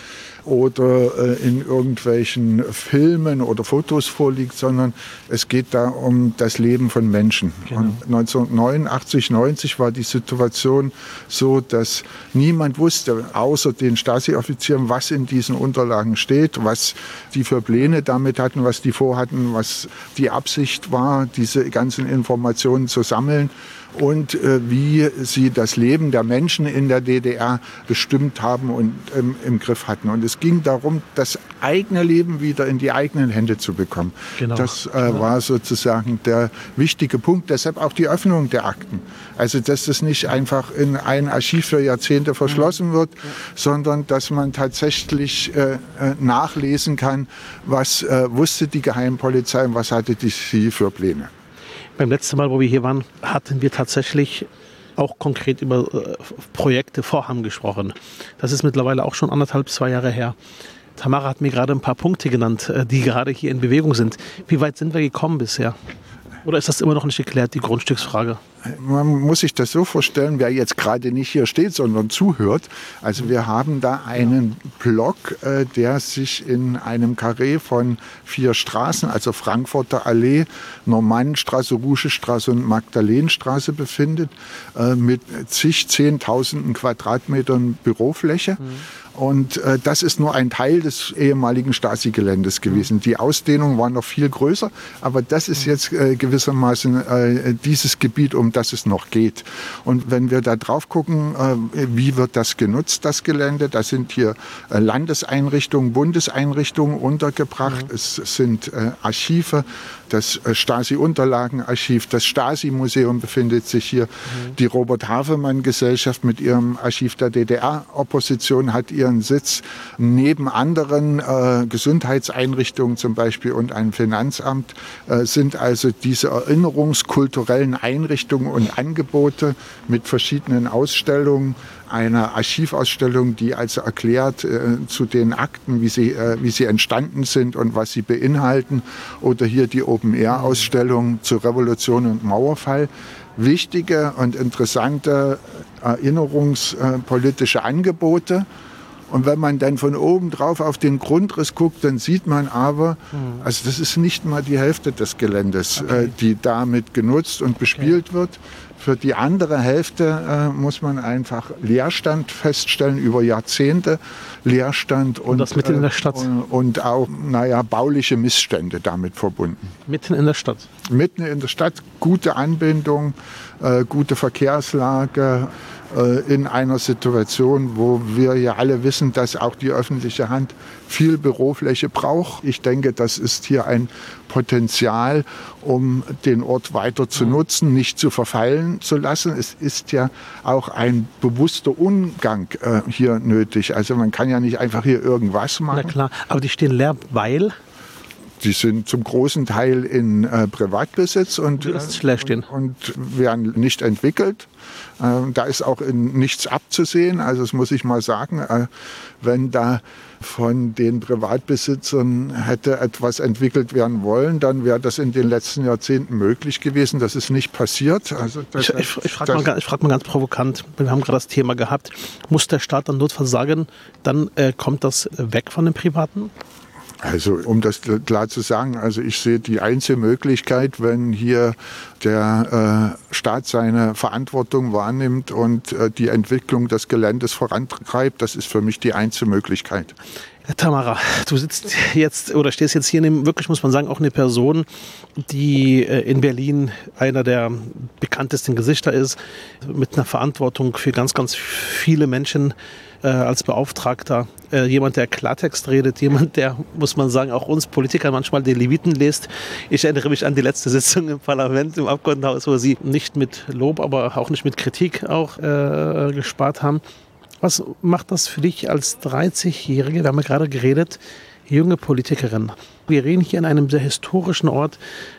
C: oder äh, in irgendwelchen Filmen oder Fotos vorliegt, sondern es geht da um das Leben von Menschen. Genau. Und 1989, 90 war die Situation so, dass niemand wusste, außer den Stasi-Offizieren, was in diesen Unterlagen steht, was die für Pläne damit hatten, was die vorhatten, was die Absicht war, diese ganzen Informationen zu sammeln und äh, wie sie das Leben der Menschen in der DDR bestimmt haben und ähm, im Griff hatten. Und es ging darum, das eigene Leben wieder in die eigenen Hände zu bekommen. Genau. Das äh, war sozusagen der wichtige Punkt. Deshalb auch die Öffnung der Akten. Also dass das nicht einfach in ein Archiv für Jahrzehnte verschlossen mhm. wird, sondern dass man tatsächlich äh, äh, nachlesen kann, was äh, wusste die Geheimpolizei und was hatte die sie für Pläne.
B: Beim letzten Mal, wo wir hier waren, hatten wir tatsächlich auch konkret über äh, Projekte, Vorhaben gesprochen. Das ist mittlerweile auch schon anderthalb, zwei Jahre her. Tamara hat mir gerade ein paar Punkte genannt, äh, die gerade hier in Bewegung sind. Wie weit sind wir gekommen bisher? Oder ist das immer noch nicht geklärt, die Grundstücksfrage?
C: Man muss sich das so vorstellen, wer jetzt gerade nicht hier steht, sondern zuhört. Also wir haben da einen Block, äh, der sich in einem Karree von vier Straßen, also Frankfurter Allee, Normannenstraße, Ruschestraße und Magdalenenstraße befindet, äh, mit zig Zehntausenden Quadratmetern Bürofläche. Mhm. Und äh, das ist nur ein Teil des ehemaligen Stasi-Geländes gewesen. Mhm. Die Ausdehnung war noch viel größer, aber das ist jetzt äh, gewissermaßen dieses Gebiet, um das es noch geht. Und wenn wir da drauf gucken, äh, wie wird das genutzt, das Gelände, da sind hier äh, Landeseinrichtungen, Bundeseinrichtungen untergebracht. Mhm. Es sind äh, Archive, das Stasi-Unterlagenarchiv, das Stasi-Museum befindet sich hier. Mhm. Die Robert-Havemann-Gesellschaft mit ihrem Archiv der DDR-Opposition hat ihren Sitz neben anderen äh, Gesundheitseinrichtungen zum Beispiel und einem Finanzamt äh, sind also diese erinnerungskulturellen Einrichtungen und Angebote mit verschiedenen Ausstellungen einer Archivausstellung, die also erklärt äh, zu den Akten, wie sie, äh, wie sie entstanden sind und was sie beinhalten. Oder hier die Open-Air-Ausstellung zur Revolution und Mauerfall. Wichtige und interessante erinnerungspolitische Angebote. Und wenn man dann von oben drauf auf den Grundriss guckt, dann sieht man aber, mhm. also das ist nicht mal die Hälfte des Geländes, okay. äh, die damit genutzt und bespielt okay. wird. Für die andere Hälfte äh, muss man einfach Leerstand feststellen, über Jahrzehnte Leerstand und,
B: und das mitten in der Stadt.
C: Äh, und, und auch, naja, bauliche Missstände damit verbunden.
B: Mitten in der Stadt.
C: Mitten in der Stadt, gute Anbindung, äh, gute Verkehrslage, äh, in einer Situation, wo wir ja alle wissen, dass auch die öffentliche Hand viel Bürofläche braucht. Ich denke, das ist hier ein Potenzial, um den Ort weiter zu nutzen, nicht zu verfallen zu lassen. Es ist ja auch ein bewusster Umgang äh, hier nötig. Also man kann ja nicht einfach hier irgendwas machen.
B: Na klar, aber die stehen leer, weil
C: die sind zum großen Teil in äh, Privatbesitz und,
B: äh, und,
C: und, werden nicht entwickelt. Äh, da ist auch in nichts abzusehen. Also das muss ich mal sagen, äh, wenn da von den Privatbesitzern hätte etwas entwickelt werden wollen, dann wäre das in den letzten Jahrzehnten möglich gewesen. Das ist nicht passiert.
B: Also das, ich, ich, ich frage mal, frag mal, ganz provokant, wir haben gerade das Thema gehabt, muss der Staat dann notfalls sagen, dann äh, kommt das weg von den Privaten?
C: Also um das klar zu sagen, also ich sehe die einzige Möglichkeit, wenn hier der äh, Staat seine Verantwortung wahrnimmt und äh, die Entwicklung des Geländes vorantreibt, das ist für mich die einzige Möglichkeit.
B: Tamara, du sitzt jetzt oder stehst jetzt hier, neben, wirklich muss man sagen, auch eine Person, die äh, in Berlin einer der bekanntesten Gesichter ist, mit einer Verantwortung für ganz, ganz viele Menschen äh, als Beauftragter. Äh, jemand, der Klartext redet, jemand, der, muss man sagen, auch uns Politiker manchmal die Leviten liest. Ich erinnere mich an die letzte Sitzung im Parlament, im Abgeordnetenhaus, wo sie nicht mit Lob, aber auch nicht mit Kritik auch äh, gespart haben. Was macht das für dich als 30-Jährige, wir haben ja gerade geredet, junge Politikerin? Wir reden hier an einem sehr historischen Ort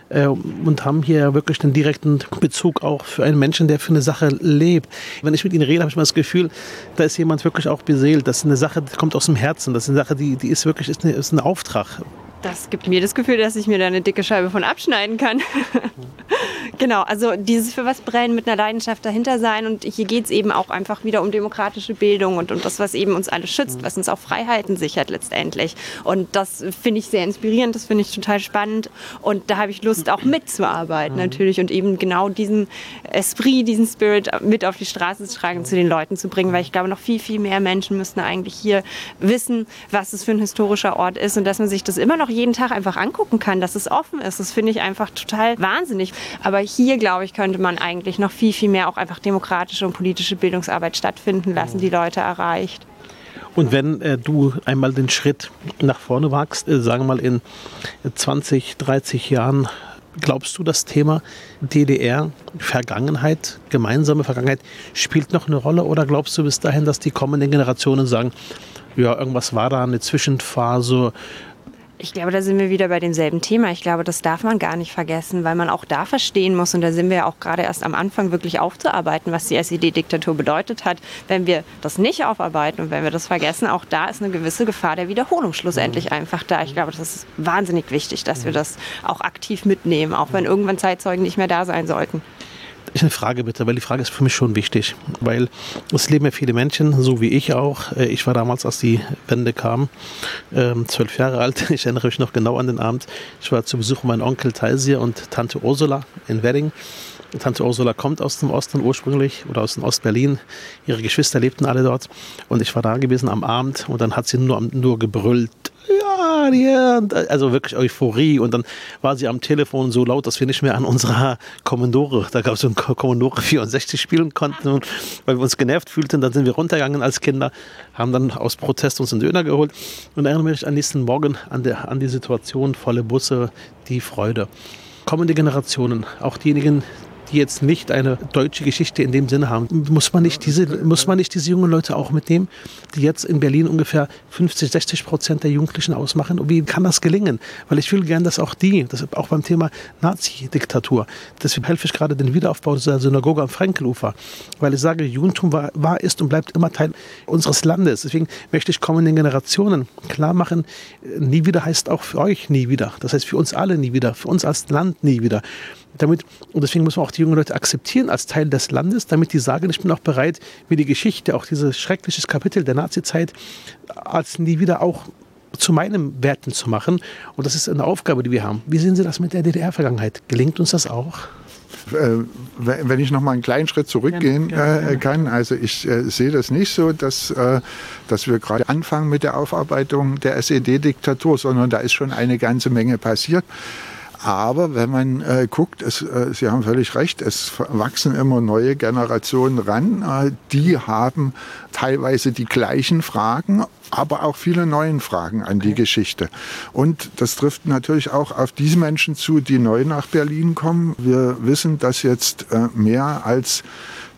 B: äh, und haben hier wirklich den direkten Bezug auch für einen Menschen, der für eine Sache lebt. Wenn ich mit Ihnen rede, habe ich mal das Gefühl, da ist jemand wirklich auch beseelt. Das ist eine Sache, die kommt aus dem Herzen. Das ist eine Sache, die, die ist wirklich ist, eine, ist ein Auftrag.
A: Das gibt mir das Gefühl, dass ich mir da eine dicke Scheibe von abschneiden kann. genau, also dieses für was brennen mit einer Leidenschaft dahinter sein. Und hier geht es eben auch einfach wieder um demokratische Bildung und um das, was eben uns alle schützt, was uns auch Freiheiten sichert letztendlich. Und das finde ich sehr inspirierend, das finde ich total spannend. Und da habe ich Lust, auch mitzuarbeiten mhm. natürlich und eben genau diesen Esprit, diesen Spirit mit auf die Straße zu tragen, zu den Leuten zu bringen, weil ich glaube, noch viel, viel mehr Menschen müssten eigentlich hier wissen, was es für ein historischer Ort ist und dass man sich das immer noch jeden Tag einfach angucken kann, dass es offen ist. Das finde ich einfach total wahnsinnig. Aber hier, glaube ich, könnte man eigentlich noch viel, viel mehr auch einfach demokratische und politische Bildungsarbeit stattfinden lassen, die Leute erreicht.
B: Und wenn äh, du einmal den Schritt nach vorne wagst, äh, sagen wir mal in 20, 30 Jahren, glaubst du, das Thema DDR, Vergangenheit, gemeinsame Vergangenheit, spielt noch eine Rolle? Oder glaubst du bis dahin, dass die kommenden Generationen sagen, ja, irgendwas war da, eine Zwischenphase,
A: ich glaube, da sind wir wieder bei demselben Thema. Ich glaube, das darf man gar nicht vergessen, weil man auch da verstehen muss, und da sind wir ja auch gerade erst am Anfang wirklich aufzuarbeiten, was die SED-Diktatur bedeutet hat. Wenn wir das nicht aufarbeiten und wenn wir das vergessen, auch da ist eine gewisse Gefahr der Wiederholung schlussendlich mhm. einfach da. Ich glaube, das ist wahnsinnig wichtig, dass wir mhm. das auch aktiv mitnehmen, auch wenn irgendwann Zeitzeugen nicht mehr da sein sollten.
B: Ich eine Frage bitte, weil die Frage ist für mich schon wichtig, weil es leben ja viele Menschen, so wie ich auch. Äh, ich war damals, als die Wende kam, ähm, zwölf Jahre alt. Ich erinnere mich noch genau an den Abend. Ich war zu Besuch meinen Onkel Teisier und Tante Ursula in Wedding. Tante Ursula kommt aus dem Osten ursprünglich oder aus dem Ostberlin. Ihre Geschwister lebten alle dort. Und ich war da gewesen am Abend und dann hat sie nur, nur gebrüllt ja, ja, also wirklich Euphorie. Und dann war sie am Telefon so laut, dass wir nicht mehr an unserer Commodore, da gab es so ein Commodore 64 spielen konnten, weil wir uns genervt fühlten. Dann sind wir runtergegangen als Kinder, haben dann aus Protest uns einen Döner geholt und erinnere mich an nächsten Morgen an, der, an die Situation, volle Busse, die Freude. Kommende Generationen, auch diejenigen, die jetzt nicht eine deutsche Geschichte in dem Sinne haben. Muss man nicht diese, muss man nicht diese jungen Leute auch mitnehmen, die jetzt in Berlin ungefähr 50, 60 Prozent der Jugendlichen ausmachen? Und wie kann das gelingen? Weil ich will gern, dass auch die, das auch beim Thema Nazi-Diktatur, deswegen helfe ich gerade den Wiederaufbau der Synagoge am Frankelufer, weil ich sage, Judentum war, war, ist und bleibt immer Teil unseres Landes. Deswegen möchte ich kommenden Generationen klar machen, nie wieder heißt auch für euch nie wieder. Das heißt für uns alle nie wieder, für uns als Land nie wieder. Damit, und deswegen muss man auch die jungen Leute akzeptieren als Teil des Landes, damit die sagen, ich bin auch bereit, mir die Geschichte, auch dieses schreckliche Kapitel der Nazizeit, als nie wieder auch zu meinen Werten zu machen. Und das ist eine Aufgabe, die wir haben. Wie sehen Sie das mit der DDR-Vergangenheit? Gelingt uns das auch?
C: Äh, wenn ich noch mal einen kleinen Schritt zurückgehen äh, kann, also ich äh, sehe das nicht so, dass, äh, dass wir gerade anfangen mit der Aufarbeitung der SED-Diktatur, sondern da ist schon eine ganze Menge passiert. Aber wenn man äh, guckt, es, äh, Sie haben völlig recht, es wachsen immer neue Generationen ran. Äh, die haben teilweise die gleichen Fragen, aber auch viele neue Fragen an die Geschichte. Und das trifft natürlich auch auf diese Menschen zu, die neu nach Berlin kommen. Wir wissen, dass jetzt äh, mehr als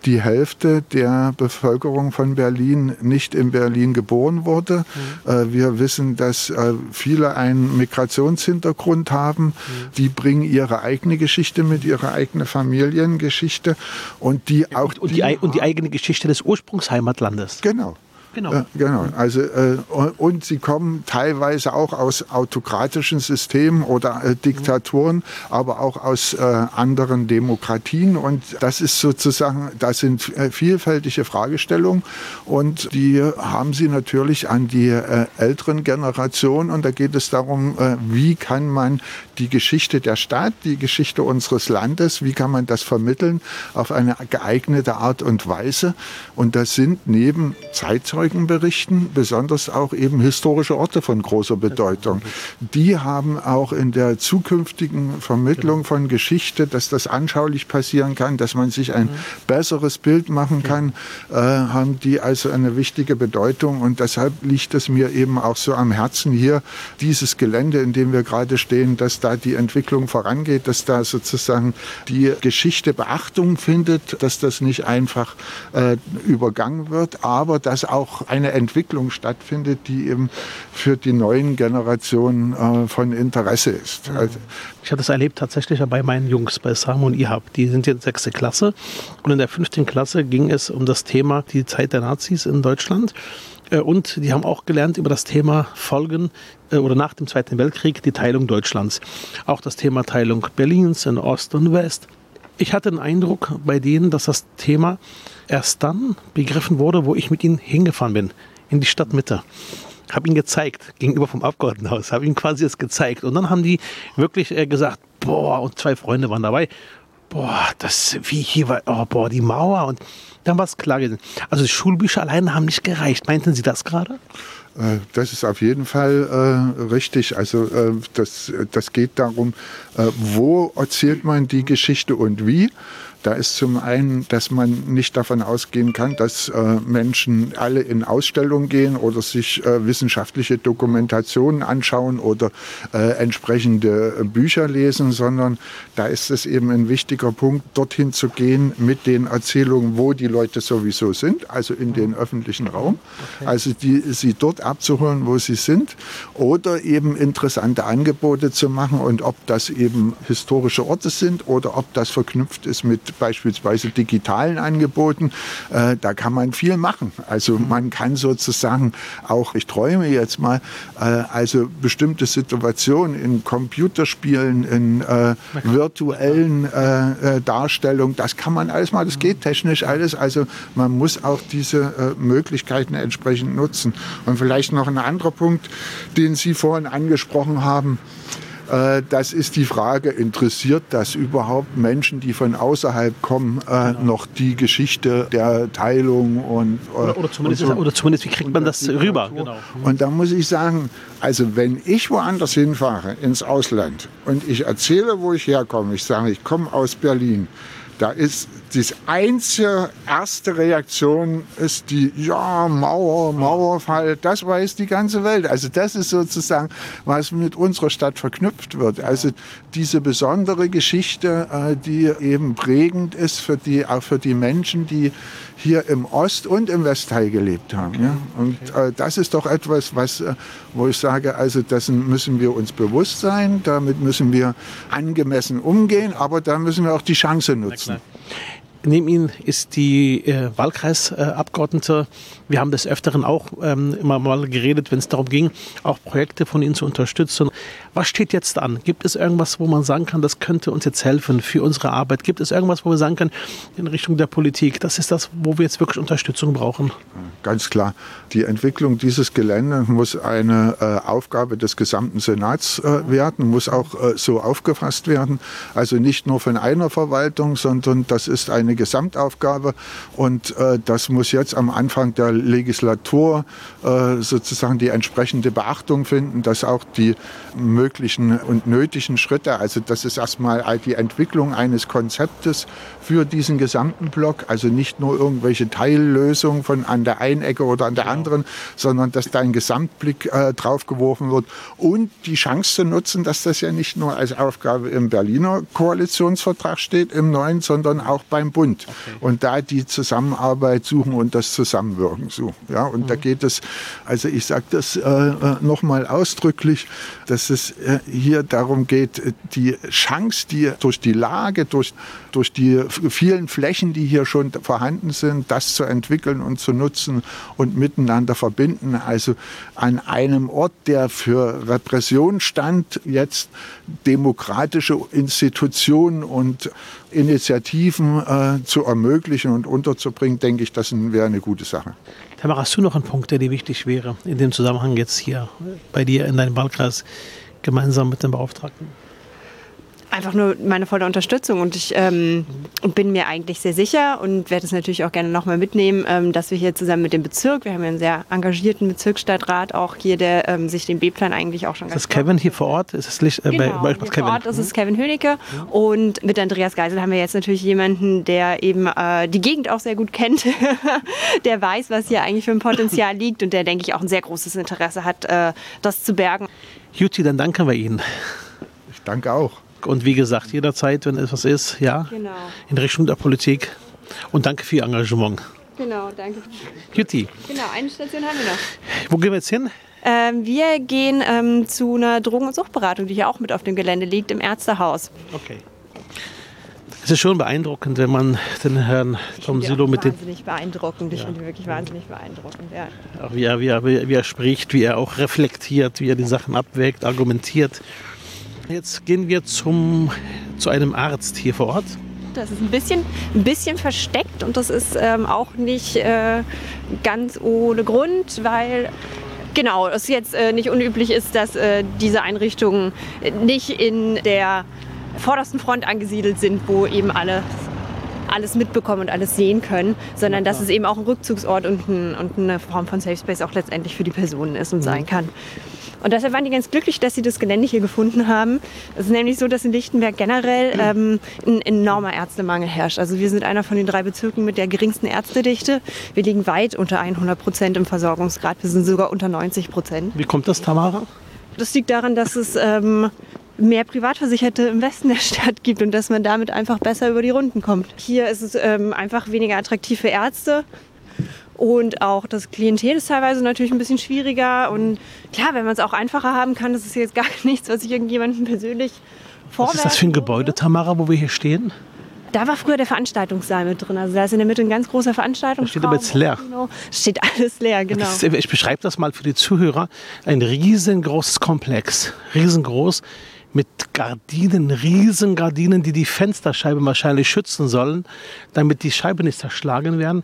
C: die Hälfte der Bevölkerung von Berlin nicht in Berlin geboren wurde. Mhm. Wir wissen, dass äh, viele einen Migrationshintergrund haben. Mhm. Die bringen ihre eigene Geschichte mit, ihre eigene Familiengeschichte und die auch.
B: Und die, und die eigene Geschichte des Ursprungsheimatlandes.
C: Genau. Genau. Äh, genau. Also, äh, und sie kommen teilweise auch aus autokratischen Systemen oder äh, Diktaturen, aber auch aus äh, anderen Demokratien. Und das ist sozusagen, das sind äh, vielfältige Fragestellungen. Und die haben sie natürlich an die äh, älteren Generationen. Und da geht es darum, wie kann man die Geschichte der Stadt, die Geschichte unseres Landes, wie kann man das vermitteln auf eine geeignete Art und Weise. Und das sind neben Zeitzeugenberichten besonders auch eben historische Orte von großer Bedeutung. Die haben auch in der zukünftigen Vermittlung von Geschichte, dass das anschaulich passieren kann, dass man sich ein besseres Bild machen kann, äh, haben die also eine wichtige Bedeutung. Und deshalb liegt es mir eben auch so am Herzen hier, dieses Gelände, in dem wir gerade stehen, dass da die Entwicklung vorangeht, dass da sozusagen die Geschichte Beachtung findet, dass das nicht einfach äh, übergangen wird, aber dass auch eine Entwicklung stattfindet, die eben für die neuen Generationen äh, von Interesse ist.
B: Mhm. Also, ich habe das erlebt tatsächlich bei meinen Jungs, bei Sam und Ihab. Die sind jetzt sechste Klasse und in der fünften Klasse ging es um das Thema die Zeit der Nazis in Deutschland. Äh, und die haben auch gelernt über das Thema Folgen äh, oder nach dem Zweiten Weltkrieg die Teilung Deutschlands. Auch das Thema Teilung Berlins in Ost und West. Ich hatte den Eindruck bei denen, dass das Thema erst dann begriffen wurde, wo ich mit ihnen hingefahren bin, in die Stadtmitte. Habe ihnen gezeigt, gegenüber vom Abgeordnetenhaus, habe ihnen quasi das gezeigt. Und dann haben die wirklich äh, gesagt, boah, und zwei Freunde waren dabei, boah, das, wie hier war, oh, boah, die Mauer und dann war es klar gewesen. Also Schulbücher alleine haben nicht gereicht. Meinten Sie das gerade?
C: Äh, das ist auf jeden Fall äh, richtig. Also äh, das, das geht darum, äh, wo erzählt man die Geschichte und wie. Da ist zum einen, dass man nicht davon ausgehen kann, dass äh, Menschen alle in Ausstellungen gehen oder sich äh, wissenschaftliche Dokumentationen anschauen oder äh, entsprechende Bücher lesen, sondern da ist es eben ein wichtiger Punkt, dorthin zu gehen mit den Erzählungen, wo die Leute sowieso sind, also in den öffentlichen Raum, okay. also die, sie dort abzuholen, wo sie sind oder eben interessante Angebote zu machen und ob das eben historische Orte sind oder ob das verknüpft ist mit beispielsweise digitalen Angeboten. Äh, da kann man viel machen. Also man kann sozusagen auch, ich träume jetzt mal, äh, also bestimmte Situationen in Computerspielen, in äh, virtuellen äh, äh, Darstellungen, das kann man alles mal, das geht technisch alles. Also man muss auch diese äh, Möglichkeiten entsprechend nutzen. Und vielleicht noch ein anderer Punkt, den Sie vorhin angesprochen haben. Äh, das ist die Frage, interessiert das überhaupt Menschen, die von außerhalb kommen, äh, genau. noch die Geschichte der Teilung und
B: äh, oder, oder, zumindest, so. oder, zumindest, wie kriegt man das rüber? Genau.
C: Und da muss ich sagen, also wenn ich woanders hinfahre, ins Ausland, und ich erzähle, wo ich herkomme, ich sage, ich komme aus Berlin, da ist die einzige erste Reaktion ist die, ja, Mauer, Mauerfall, das weiß die ganze Welt. Also das ist sozusagen, was mit unserer Stadt verknüpft wird. Also diese besondere Geschichte, äh, die eben prägend ist für die, auch für die Menschen, die hier im Ost- und im Westteil gelebt haben. Ja? Und äh, das ist doch etwas, was, äh, wo ich sage, also dessen müssen wir uns bewusst sein, damit müssen wir angemessen umgehen, aber da müssen wir auch die Chance nutzen.
B: Neben Ihnen ist die äh, Wahlkreisabgeordnete. Wir haben des Öfteren auch ähm, immer mal geredet, wenn es darum ging, auch Projekte von Ihnen zu unterstützen. Was steht jetzt an? Gibt es irgendwas, wo man sagen kann, das könnte uns jetzt helfen für unsere Arbeit? Gibt es irgendwas, wo wir sagen können, in Richtung der Politik, das ist das, wo wir jetzt wirklich Unterstützung brauchen?
C: Ganz klar. Die Entwicklung dieses Geländes muss eine äh, Aufgabe des gesamten Senats äh, werden, muss auch äh, so aufgefasst werden. Also nicht nur von einer Verwaltung, sondern das ist eine Gesamtaufgabe. Und äh, das muss jetzt am Anfang der Legislatur äh, sozusagen die entsprechende Beachtung finden, dass auch die möglichen und nötigen Schritte, also das ist erstmal die Entwicklung eines Konzeptes für diesen gesamten Block, also nicht nur irgendwelche Teillösungen von an der einen Ecke oder an der genau. anderen, sondern dass da ein Gesamtblick äh, drauf geworfen wird und die Chance zu nutzen, dass das ja nicht nur als Aufgabe im Berliner Koalitionsvertrag steht, im neuen, sondern auch beim Bund. Okay. Und da die Zusammenarbeit suchen und das Zusammenwirken suchen. Ja, und mhm. da geht es, also ich sage das äh, äh nochmal ausdrücklich, dass es äh, hier darum geht, die Chance, die durch die Lage, durch, durch die vielen Flächen, die hier schon vorhanden sind, das zu entwickeln und zu nutzen und miteinander verbinden. Also an einem Ort, der für Repression stand, jetzt demokratische Institutionen und Initiativen äh, zu ermöglichen und unterzubringen, denke ich, das wäre eine gute Sache.
B: Tamara, hast du noch einen Punkt, der dir wichtig wäre, in dem Zusammenhang jetzt hier bei dir in deinem Wahlkreis gemeinsam mit dem Beauftragten?
A: Einfach nur meine volle Unterstützung und ich ähm, bin mir eigentlich sehr sicher und werde es natürlich auch gerne nochmal mitnehmen, ähm, dass wir hier zusammen mit dem Bezirk, wir haben ja einen sehr engagierten Bezirksstadtrat auch hier, der ähm, sich den B-Plan eigentlich auch schon
B: ganz Ist das Kevin hier vor Ort? Ist es Licht,
A: äh, genau, bei, bei Kevin? vor Ort ist es Kevin Hönecke mhm. und mit Andreas Geisel haben wir jetzt natürlich jemanden, der eben äh, die Gegend auch sehr gut kennt, der weiß, was hier eigentlich für ein Potenzial liegt und der, denke ich, auch ein sehr großes Interesse hat, äh, das zu bergen.
B: Juti, dann danken wir Ihnen.
C: Ich danke auch.
B: Und wie gesagt, jederzeit, wenn etwas ist, ja, genau. in Richtung der Politik. Und danke für Ihr Engagement.
A: Genau, danke.
B: Jutti.
A: Genau, eine Station haben wir noch.
B: Wo gehen wir jetzt hin?
A: Ähm, wir gehen ähm, zu einer Drogen- und Suchtberatung, die hier auch mit auf dem Gelände liegt, im Ärztehaus.
B: Okay. Es ist schon beeindruckend, wenn man den Herrn Tom Silo mit
A: den. Wahnsinnig beeindruckend. Ich ja. finde wirklich wahnsinnig beeindruckend. Ja.
B: Auch wie er, wie, er, wie er spricht, wie er auch reflektiert, wie er die Sachen abwägt, argumentiert. Jetzt gehen wir zum, zu einem Arzt hier vor Ort.
A: Das ist ein bisschen, ein bisschen versteckt und das ist ähm, auch nicht äh, ganz ohne Grund, weil genau, es jetzt äh, nicht unüblich ist, dass äh, diese Einrichtungen nicht in der vordersten Front angesiedelt sind, wo eben alle alles mitbekommen und alles sehen können, sondern dass es eben auch ein Rückzugsort und, ein, und eine Form von Safe Space auch letztendlich für die Personen ist und mhm. sein kann. Und deshalb waren die ganz glücklich, dass sie das Gelände hier gefunden haben. Es ist nämlich so, dass in Lichtenberg generell ähm, ein enormer Ärztemangel herrscht. Also wir sind einer von den drei Bezirken mit der geringsten Ärztedichte. Wir liegen weit unter 100 Prozent im Versorgungsgrad. Wir sind sogar unter 90 Prozent.
B: Wie kommt das, Tamara?
A: Das liegt daran, dass es ähm, mehr Privatversicherte im Westen der Stadt gibt und dass man damit einfach besser über die Runden kommt. Hier ist es ähm, einfach weniger attraktiv für Ärzte. Und auch das Klientel ist teilweise natürlich ein bisschen schwieriger. Und klar, wenn man es auch einfacher haben kann, das ist jetzt gar nichts, was ich irgendjemandem persönlich vorwerfe.
B: Was ist das für ein Gebäude, Tamara, wo wir hier stehen?
A: Da war früher der Veranstaltungssaal mit drin. Also da ist in der Mitte ein ganz großer Veranstaltungsraum.
B: Da steht aber jetzt leer.
A: Genau. Steht alles leer, genau.
B: Ist, ich beschreibe das mal für die Zuhörer. Ein riesengroßes Komplex. Riesengroß. Mit Gardinen, riesen Gardinen, die die Fensterscheibe wahrscheinlich schützen sollen, damit die Scheibe nicht zerschlagen werden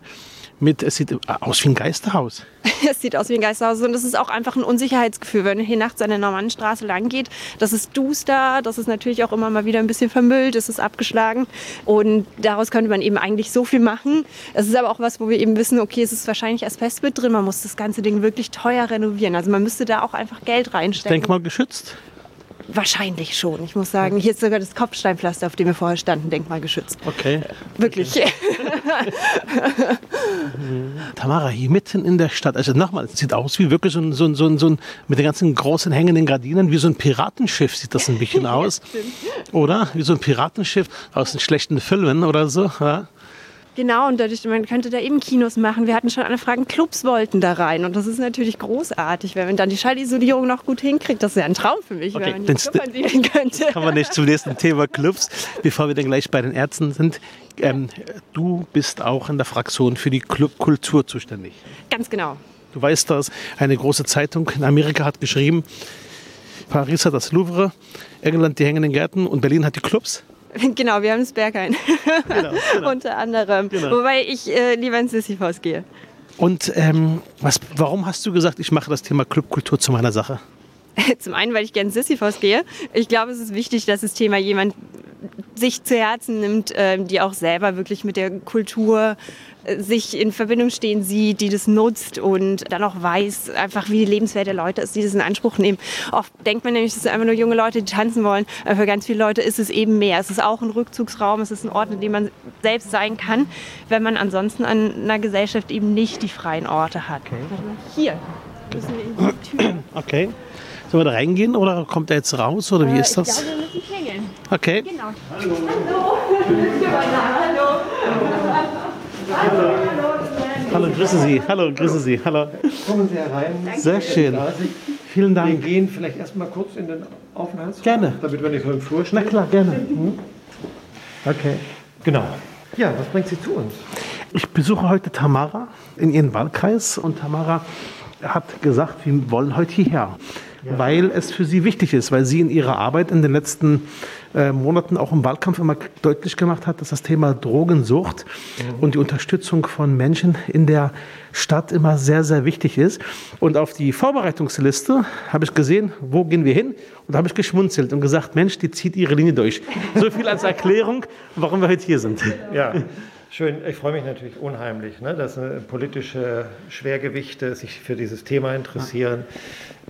B: mit, es sieht aus wie ein Geisterhaus.
A: es sieht aus wie ein Geisterhaus und es ist auch einfach ein Unsicherheitsgefühl, wenn man hier nachts an der Normannenstraße lang geht. Das ist duster, das ist natürlich auch immer mal wieder ein bisschen vermüllt, es ist abgeschlagen und daraus könnte man eben eigentlich so viel machen. Es ist aber auch was, wo wir eben wissen, okay, es ist wahrscheinlich Asbest mit drin, man muss das ganze Ding wirklich teuer renovieren. Also man müsste da auch einfach Geld reinstecken.
B: Denkmal geschützt?
A: Wahrscheinlich schon. Ich muss sagen, hier ist sogar das Kopfsteinpflaster, auf dem wir vorher standen, denkmalgeschützt.
B: Okay.
A: Wirklich. Okay.
B: Tamara, hier mitten in der Stadt, also nochmal, es sieht aus wie wirklich so ein, so ein, so ein, so ein mit den ganzen großen hängenden Gardinen, wie so ein Piratenschiff sieht das ein bisschen aus. oder? Wie so ein Piratenschiff aus den schlechten Filmen oder so. Ja?
A: Genau, und dadurch, man könnte da eben Kinos machen. Wir hatten schon Anfragen, Clubs wollten da rein. Und das ist natürlich großartig, wenn man dann die Schallisolierung noch gut hinkriegt. Das wäre ein Traum für mich, okay, wenn man die Club sehen könnte.
B: Kommen wir nicht zum nächsten Thema Clubs, bevor wir dann gleich bei den Ärzten sind. Ähm, du bist auch in der Fraktion für die Clubkultur zuständig.
A: Ganz genau.
B: Du weißt das, eine große Zeitung in Amerika hat geschrieben, Paris hat das Louvre, England die hängenden Gärten und Berlin hat die Clubs.
A: Genau, wir haben das Berghain. Genau, genau. Unter anderem. Genau. Wobei ich äh, lieber ins Sisyphos gehe.
B: Und ähm, was, warum hast du gesagt, ich mache das Thema Clubkultur zu meiner Sache?
A: Zum einen, weil ich gerne ins Sisyphos gehe. Ich glaube, es ist wichtig, dass das Thema jemand sich zu Herzen nimmt, äh, die auch selber wirklich mit der Kultur sich in Verbindung stehen sieht, die das nutzt und dann auch weiß, einfach wie die Lebenswelt der Leute ist, die das in Anspruch nehmen. Oft denkt man nämlich, es sind einfach nur junge Leute, die tanzen wollen. Aber für ganz viele Leute ist es eben mehr. Es ist auch ein Rückzugsraum, es ist ein Ort, in dem man selbst sein kann, wenn man ansonsten an einer Gesellschaft eben nicht die freien Orte hat. Okay. Hier müssen wir in die Tür.
B: Okay. Sollen wir da reingehen oder kommt er jetzt raus oder wie äh, ist das?
A: Glaube, wir müssen hängen.
B: Okay.
A: Genau. Hallo. Hallo. Hallo.
B: Hallo. Hallo, grüße Sie. Hallo, grüße Sie. Hallo.
D: Kommen Sie herein.
B: Sehr schön. Vielen Dank.
D: Wir gehen vielleicht erstmal kurz in den Aufenthaltsraum.
B: Gerne.
D: Damit wir nicht so im Flur stehen.
B: Na klar, gerne. Mhm.
D: Okay. Genau. Ja, was bringt Sie zu uns?
B: Ich besuche heute Tamara in ihrem Wahlkreis und Tamara hat gesagt, wir wollen heute hierher ja. weil es für sie wichtig ist, weil sie in ihrer Arbeit in den letzten äh, Monaten auch im Wahlkampf immer deutlich gemacht hat, dass das Thema Drogensucht mhm. und die Unterstützung von Menschen in der Stadt immer sehr, sehr wichtig ist. Und auf die Vorbereitungsliste habe ich gesehen, wo gehen wir hin? Und da habe ich geschmunzelt und gesagt, Mensch, die zieht ihre Linie durch. So viel als Erklärung, warum wir heute hier sind.
D: Ja. Schön, ich freue mich natürlich unheimlich, ne, dass politische Schwergewichte sich für dieses Thema interessieren.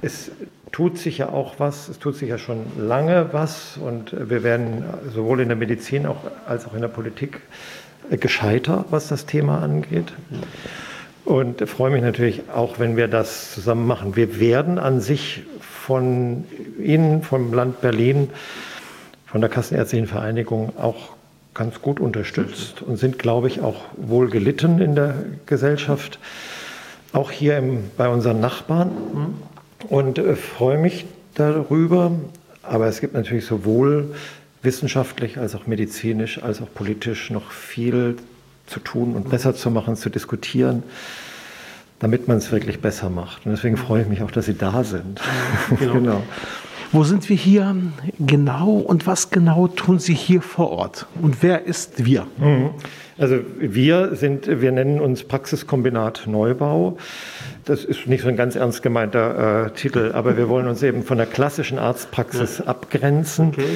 D: Es tut sich ja auch was, es tut sich ja schon lange was und wir werden sowohl in der Medizin auch, als auch in der Politik gescheiter, was das Thema angeht. Und freue mich natürlich auch, wenn wir das zusammen machen. Wir werden an sich von Ihnen, vom Land Berlin, von der Kassenärztlichen Vereinigung auch ganz gut unterstützt und sind, glaube ich, auch wohl gelitten in der Gesellschaft, auch hier im, bei unseren Nachbarn und äh, freue mich darüber. Aber es gibt natürlich sowohl wissenschaftlich als auch medizinisch als auch politisch noch viel zu tun und besser zu machen, zu diskutieren, damit man es wirklich besser macht. Und deswegen freue ich mich auch, dass Sie da sind.
B: Genau. genau. Wo sind wir hier genau und was genau tun Sie hier vor Ort? Und wer ist wir?
D: Mhm. Also wir sind, wir nennen uns Praxiskombinat Neubau. Das ist nicht so ein ganz ernst gemeinter äh, Titel, aber wir wollen uns eben von der klassischen Arztpraxis ja. abgrenzen. Okay.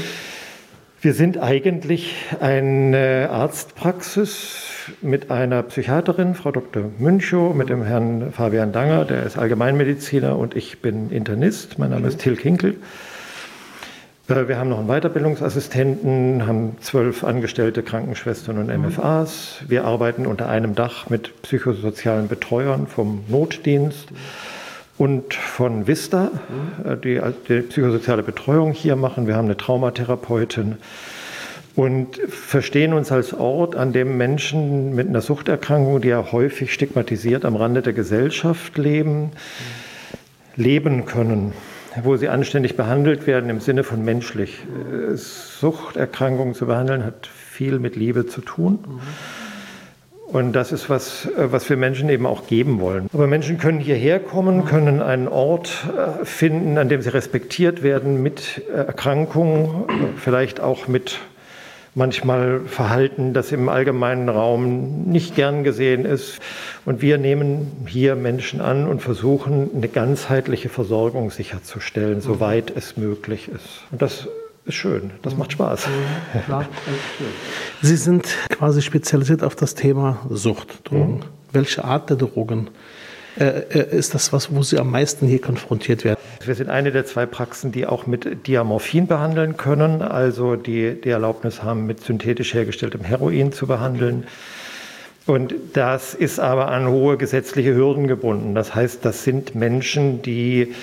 D: Wir sind eigentlich eine Arztpraxis mit einer Psychiaterin, Frau Dr. Münchow, mit dem Herrn Fabian Danger, der ist Allgemeinmediziner und ich bin Internist. Mein Name ist Till Kinkel. Äh, wir haben noch einen Weiterbildungsassistenten, haben zwölf angestellte Krankenschwestern und MFAs. Wir arbeiten unter einem Dach mit psychosozialen Betreuern vom Notdienst und von Vista, äh, die die psychosoziale Betreuung hier machen. Wir haben eine Traumatherapeutin und verstehen uns als Ort, an dem Menschen mit einer Suchterkrankung, die ja häufig stigmatisiert am Rande der Gesellschaft leben, leben können wo sie anständig behandelt werden im Sinne von menschlich. Äh, Suchterkrankungen zu behandeln hat viel mit Liebe zu tun. Und das ist was, äh, was wir Menschen eben auch geben wollen. Aber Menschen können hierher kommen, können einen Ort äh, finden, an dem sie respektiert werden mit Erkrankungen, vielleicht auch mit manchmal Verhalten, das im allgemeinen Raum nicht gern gesehen ist. Und wir nehmen hier Menschen an und versuchen, eine ganzheitliche Versorgung sicherzustellen, soweit es möglich ist. Und das ist schön, das macht Spaß.
B: Sie sind quasi spezialisiert auf das Thema Sucht, Drogen. Mhm. Welche Art der Drogen äh, äh, ist das was, wo Sie am meisten hier konfrontiert werden?
D: Wir sind eine der zwei Praxen, die auch mit Diamorphin behandeln können, also die die Erlaubnis haben, mit synthetisch hergestelltem Heroin zu behandeln. Und das ist aber an hohe gesetzliche Hürden gebunden. Das heißt, das sind Menschen, die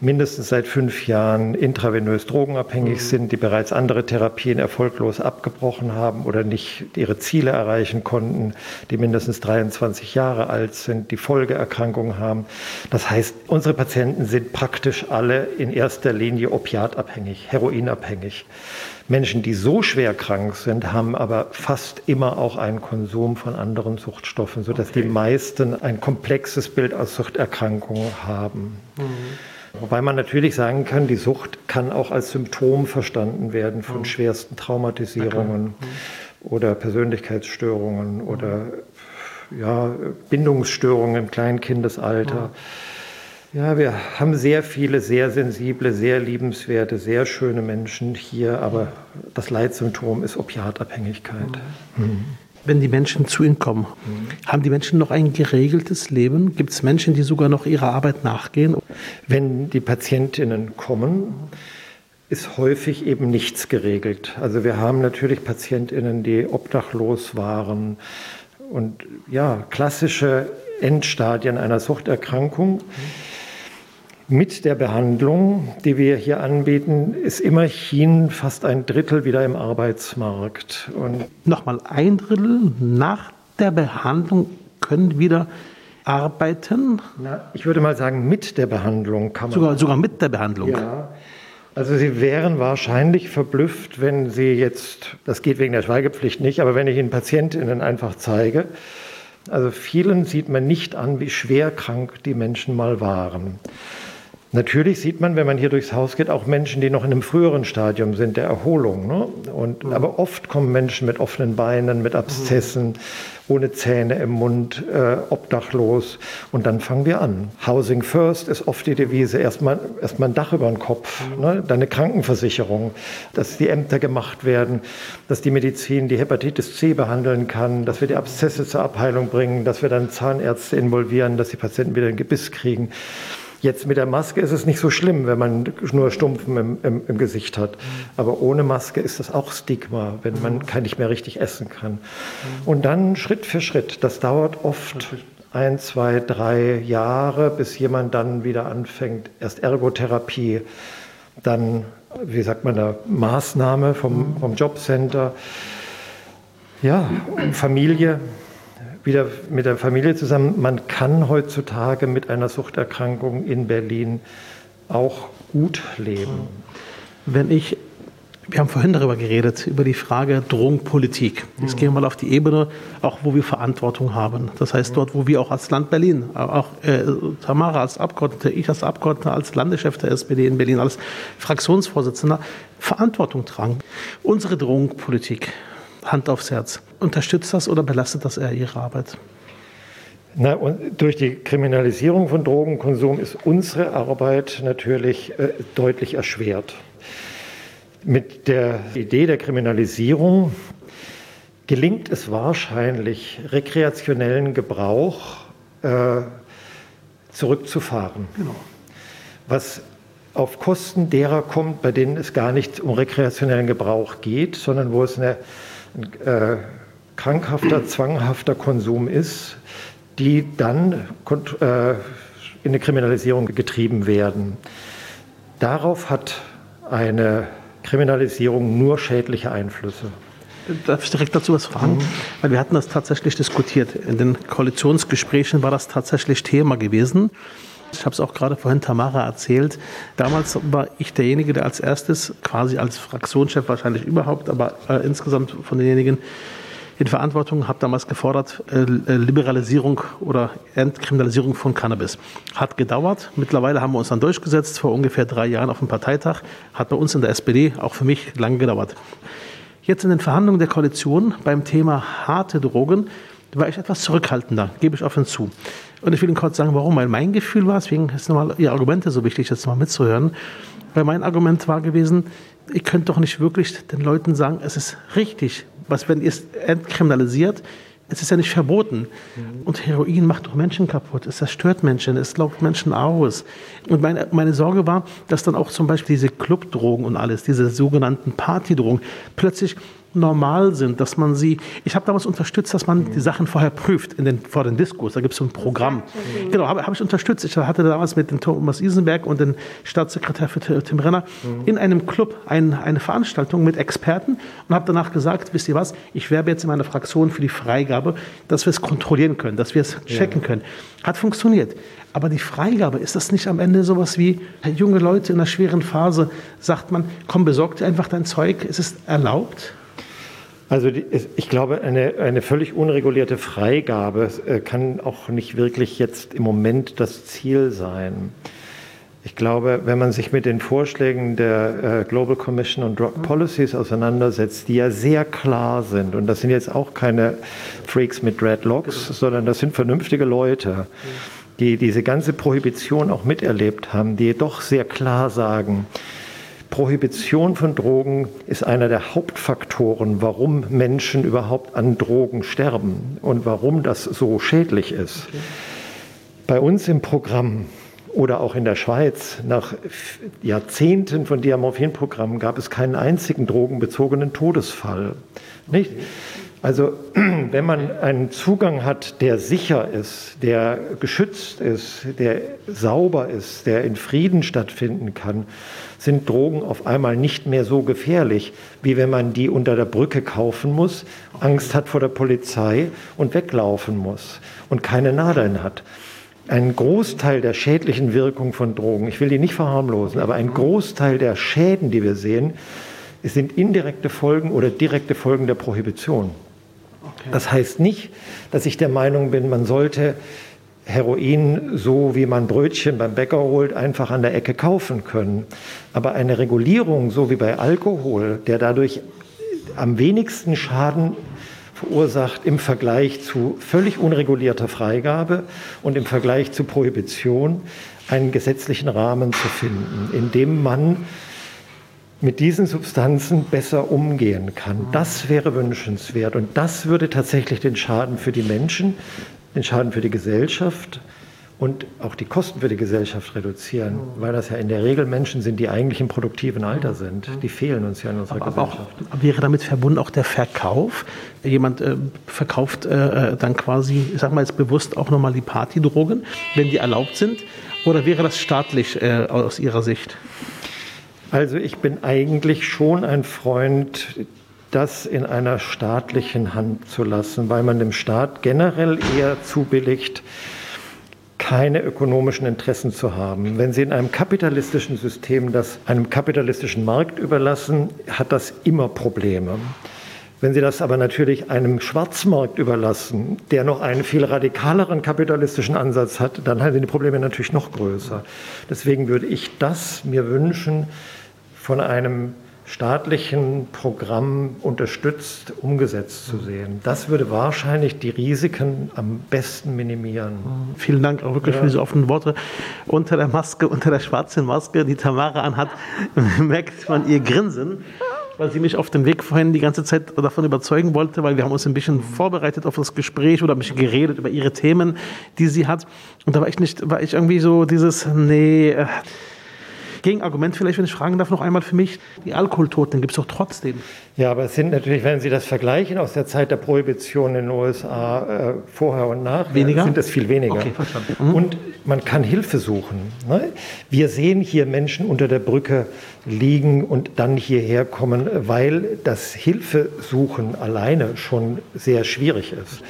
D: mindestens seit fünf Jahren intravenös drogenabhängig mhm. sind, die bereits andere Therapien erfolglos abgebrochen haben oder nicht ihre Ziele erreichen konnten, die mindestens 23 Jahre alt sind, die Folgeerkrankungen haben. Das heißt, unsere Patienten sind praktisch alle in erster Linie opiatabhängig, heroinabhängig. Menschen, die so schwer krank sind, haben aber fast immer auch einen Konsum von anderen Suchtstoffen, sodass okay. die meisten ein komplexes Bild aus Suchterkrankungen haben. Mhm. Wobei man natürlich sagen kann, die Sucht kann auch als Symptom verstanden werden von mhm. schwersten Traumatisierungen mhm. oder Persönlichkeitsstörungen oder ja, Bindungsstörungen im Kleinkindesalter. Ja, wir haben sehr viele, sehr sensible, sehr liebenswerte, sehr schöne Menschen hier, aber das Leitsymptom ist Opiatabhängigkeit.
B: Mhm. Wenn die Menschen zu Ihnen kommen, mhm. haben die Menschen noch ein geregeltes Leben? Gibt es Menschen, die sogar noch ihrer Arbeit nachgehen?
D: Wenn die Patientinnen kommen, ist häufig eben nichts geregelt. Also wir haben natürlich Patientinnen, die obdachlos waren und ja, klassische Endstadien einer Suchterkrankung. Mhm. Mit der Behandlung, die wir hier anbieten, ist immerhin fast ein Drittel wieder im Arbeitsmarkt.
B: Und Nochmal ein Drittel nach der Behandlung können wieder arbeiten?
D: Na, ich würde mal sagen, mit der Behandlung kann man.
B: Sogar, sogar mit der Behandlung?
D: Ja. Also Sie wären wahrscheinlich verblüfft, wenn Sie jetzt, das geht wegen der Schweigepflicht nicht, aber wenn ich Ihnen Patientinnen einfach zeige, also vielen sieht man nicht an, wie schwer krank die Menschen mal waren. Natürlich sieht man, wenn man hier durchs Haus geht, auch Menschen, die noch in einem früheren Stadium sind der Erholung. Ne? Und, mhm. Aber oft kommen Menschen mit offenen Beinen, mit Abszessen, mhm. ohne Zähne im Mund, äh, obdachlos. Und dann fangen wir an. Housing first ist oft die Devise. Erstmal erst ein Dach über den Kopf, mhm. ne? dann eine Krankenversicherung, dass die Ämter gemacht werden, dass die Medizin die Hepatitis C behandeln kann, dass wir die Abszesse zur Abheilung bringen, dass wir dann Zahnärzte involvieren, dass die Patienten wieder ein Gebiss kriegen. Jetzt mit der Maske ist es nicht so schlimm, wenn man nur Stumpfen im, im, im Gesicht hat. Aber ohne Maske ist das auch Stigma, wenn man kein nicht mehr richtig essen kann. Und dann Schritt für Schritt. Das dauert oft ein, zwei, drei Jahre, bis jemand dann wieder anfängt. Erst Ergotherapie, dann, wie sagt man da, Maßnahme vom, vom Jobcenter. Ja, Familie, wieder mit der Familie zusammen. Man kann heutzutage mit einer Suchterkrankung in Berlin auch gut leben.
B: Wenn ich, wir haben vorhin darüber geredet, über die Frage Drogenpolitik. Jetzt gehen wir mal auf die Ebene, auch wo wir Verantwortung haben. Das heißt, dort, wo wir auch als Land Berlin, auch äh, Tamara als Abgeordnete, ich als Abgeordneter, als Landeschef der SPD in Berlin, als Fraktionsvorsitzender Verantwortung tragen. Unsere Drogenpolitik, Hand aufs Herz. Unterstützt das oder belastet das eher Ihre Arbeit?
D: Na, und durch die Kriminalisierung von Drogenkonsum ist unsere Arbeit natürlich äh, deutlich erschwert. Mit der Idee der Kriminalisierung gelingt es wahrscheinlich, rekreationellen Gebrauch äh, zurückzufahren. Genau. Was auf Kosten derer kommt, bei denen es gar nicht um rekreationellen Gebrauch geht, sondern wo es eine äh, krankhafter, zwanghafter Konsum ist, die dann äh, in eine Kriminalisierung getrieben werden. Darauf hat eine Kriminalisierung nur schädliche Einflüsse.
B: Darf ich direkt dazu was fragen? Mhm. Weil wir hatten das tatsächlich diskutiert. In den Koalitionsgesprächen war das tatsächlich Thema gewesen. Ich habe es auch gerade vorhin Tamara erzählt. Damals war ich derjenige, der als erstes, quasi als Fraktionschef wahrscheinlich überhaupt, aber äh, insgesamt von denjenigen in Verantwortung, habe damals gefordert, äh, äh, Liberalisierung oder Entkriminalisierung von Cannabis. Hat gedauert. Mittlerweile haben wir uns dann durchgesetzt, vor ungefähr drei Jahren auf dem Parteitag. Hat bei uns in der SPD, auch für mich, lange gedauert. Jetzt in den Verhandlungen der Koalition beim Thema harte Drogen war ich etwas zurückhaltender, gebe ich offen zu. Und ich will Ihnen kurz sagen, warum. Weil mein Gefühl war, deswegen ist nochmal Ihre Argumente so wichtig, jetzt mal mitzuhören. Weil mein Argument war gewesen, ihr könnt doch nicht wirklich den Leuten sagen, es ist richtig, was wenn ihr es entkriminalisiert, es ist ja nicht verboten. Mhm. Und Heroin macht doch Menschen kaputt. Es zerstört Menschen, es laugt Menschen aus. Und meine, meine Sorge war, dass dann auch zum Beispiel diese Clubdrogen und alles, diese sogenannten Partydrogen, plötzlich normal sind, dass man sie, ich habe damals unterstützt, dass man die Sachen vorher prüft in den, vor den Diskurs, da gibt es so ein Programm. Genau, habe hab ich unterstützt. Ich hatte damals mit dem Thomas Isenberg und dem Staatssekretär für Tim Renner in einem Club ein, eine Veranstaltung mit Experten und habe danach gesagt, wisst ihr was, ich werbe jetzt in meiner Fraktion für die Freigabe, dass wir es kontrollieren können, dass wir es checken ja. können. Hat funktioniert. Aber die Freigabe, ist das nicht am Ende sowas wie, junge Leute in einer schweren Phase, sagt man, komm, besorg dir einfach dein Zeug, es ist erlaubt?
D: Also die, ich glaube, eine, eine völlig unregulierte Freigabe äh, kann auch nicht wirklich jetzt im Moment das Ziel sein. Ich glaube, wenn man sich mit den Vorschlägen der äh, Global Commission on Drug Policies auseinandersetzt, die ja sehr klar sind, und das sind jetzt auch keine Freaks mit Dreadlocks, sondern das sind vernünftige Leute, die diese ganze Prohibition auch miterlebt haben, die doch sehr klar sagen, Prohibition von Drogen ist einer der Hauptfaktoren, warum Menschen überhaupt an Drogen sterben und warum das so schädlich ist. Bei uns im Programm oder auch in der Schweiz, nach Jahrzehnten von Diamorphin-Programmen gab es keinen einzigen drogenbezogenen Todesfall. Nicht? Also wenn man einen Zugang hat, der sicher ist, der geschützt ist, der sauber ist, der in Frieden stattfinden kann, sind Drogen auf einmal nicht mehr so gefährlich, wie wenn man die unter der Brücke kaufen muss, Angst hat vor der Polizei und weglaufen muss und keine Nadeln hat. Ein Großteil der schädlichen Wirkung von Drogen, ich will die nicht verharmlosen, aber ein Großteil der Schäden, die wir sehen, sind indirekte Folgen oder direkte Folgen der Prohibition. Das heißt nicht, dass ich der Meinung bin, man sollte Heroin, so wie man Brötchen beim Bäcker holt, einfach an der Ecke kaufen können. Aber eine Regulierung, so wie bei Alkohol, der dadurch am wenigsten Schaden verursacht im Vergleich zu völlig unregulierter Freigabe und im Vergleich zu Prohibition, einen gesetzlichen Rahmen zu finden, in dem man mit diesen Substanzen besser umgehen kann. Das wäre wünschenswert und das würde tatsächlich den Schaden für die Menschen, den Schaden für die Gesellschaft und auch die Kosten für die Gesellschaft reduzieren, weil das ja in der Regel Menschen sind, die eigentlich im produktiven Alter sind. Die fehlen uns ja in unserer aber, Gesellschaft.
B: Aber auch, wäre damit verbunden auch der Verkauf? Jemand äh, verkauft äh, dann quasi, ich sag mal jetzt bewusst auch nochmal die Partydrogen, wenn die erlaubt sind? Oder wäre das staatlich äh, aus Ihrer Sicht?
D: Also ich bin eigentlich schon ein Freund, das in einer staatlichen Hand zu lassen, weil man dem Staat generell eher zubilligt, keine ökonomischen Interessen zu haben. Wenn Sie in einem kapitalistischen System das einem kapitalistischen Markt überlassen, hat das immer Probleme. Wenn Sie das aber natürlich einem Schwarzmarkt überlassen, der noch einen viel radikaleren kapitalistischen Ansatz hat, dann sind die Probleme natürlich noch größer. Deswegen würde ich das mir wünschen, von einem staatlichen Programm unterstützt, umgesetzt zu sehen. Das würde wahrscheinlich die Risiken am besten minimieren.
B: Vielen Dank auch wirklich ja. für diese offenen Worte. Unter der Maske, unter der schwarzen Maske, die Tamara anhat, merkt man ihr Grinsen weil sie mich auf dem Weg vorhin die ganze Zeit davon überzeugen wollte, weil wir haben uns ein bisschen vorbereitet auf das Gespräch oder ein bisschen geredet über ihre Themen, die sie hat. Und da war ich nicht, war ich irgendwie so dieses, nee, äh, Gegenargument vielleicht, wenn ich fragen darf, noch einmal für mich. Die Alkoholtoten gibt es doch trotzdem.
D: Ja, aber es sind natürlich, wenn Sie das vergleichen aus der Zeit der Prohibition in den USA äh, vorher und nachher,
B: weniger?
D: sind es viel weniger.
B: Okay, verstanden. Mhm.
D: Und man kann Hilfe suchen. Ne? Wir sehen hier Menschen unter der Brücke liegen und dann hierher kommen, weil das Hilfesuchen alleine schon sehr schwierig ist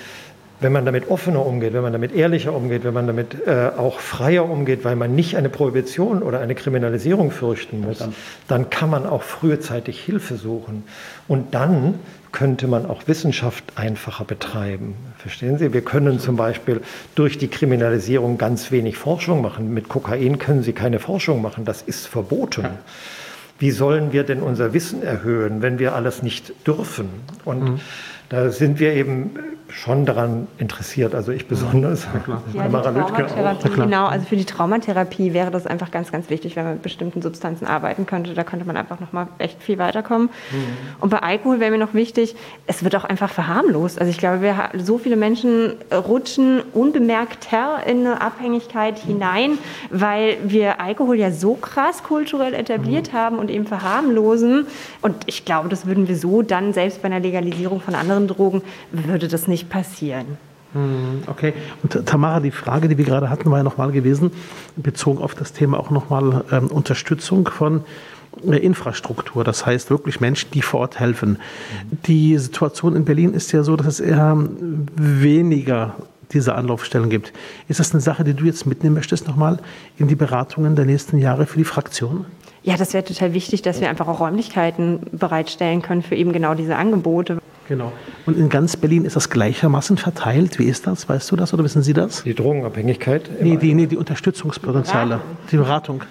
D: wenn man damit offener umgeht, wenn man damit ehrlicher umgeht, wenn man damit äh, auch freier umgeht, weil man nicht eine Prohibition oder eine Kriminalisierung fürchten muss, dann kann man auch frühzeitig Hilfe suchen. Und dann könnte man auch Wissenschaft einfacher betreiben. Verstehen Sie? Wir können zum Beispiel durch die Kriminalisierung ganz wenig Forschung machen. Mit Kokain können Sie keine Forschung machen. Das ist verboten. Wie sollen wir denn unser Wissen erhöhen, wenn wir alles nicht dürfen? Und mhm. da sind wir eben schon daran interessiert, also ich besonders.
A: Ja, Tamara Lüttke auch. Genau, also für die Traumatherapie wäre das einfach ganz, ganz wichtig, wenn man mit bestimmten Substanzen arbeiten könnte. Da könnte man einfach noch mal echt viel weiterkommen. Mhm. Und bei Alkohol wäre mir noch wichtig, es wird auch einfach verharmlost. Also ich glaube, wir, so viele Menschen rutschen unbemerkter in eine Abhängigkeit hinein, weil wir Alkohol ja so krass kulturell etabliert mhm. haben und eben verharmlosen. Und ich glaube, das würden wir so dann, selbst bei einer Legalisierung von anderen Drogen, würde das nicht passieren.
B: Hm, okay. Und Tamara, die Frage, die wir gerade hatten, war ja nochmal gewesen, bezogen auf das Thema auch nochmal ähm, Unterstützung von äh, Infrastruktur, das heißt wirklich Menschen, die vor Ort helfen. Die Situation in Berlin ist ja so, dass es eher weniger diese Anlaufstellen gibt. Ist das eine Sache, die du jetzt mitnehmen möchtest nochmal in die Beratungen der nächsten Jahre für die Fraktion?
A: Ja, das wäre total wichtig, dass wir einfach auch Räumlichkeiten bereitstellen können für eben genau diese Angebote.
B: Genau. Und in ganz Berlin ist das gleichermaßen verteilt. Wie ist das? Weißt du das oder wissen Sie das?
D: Die Drogenabhängigkeit?
B: Nee, die, nee, die Unterstützungspotenziale, die Beratung.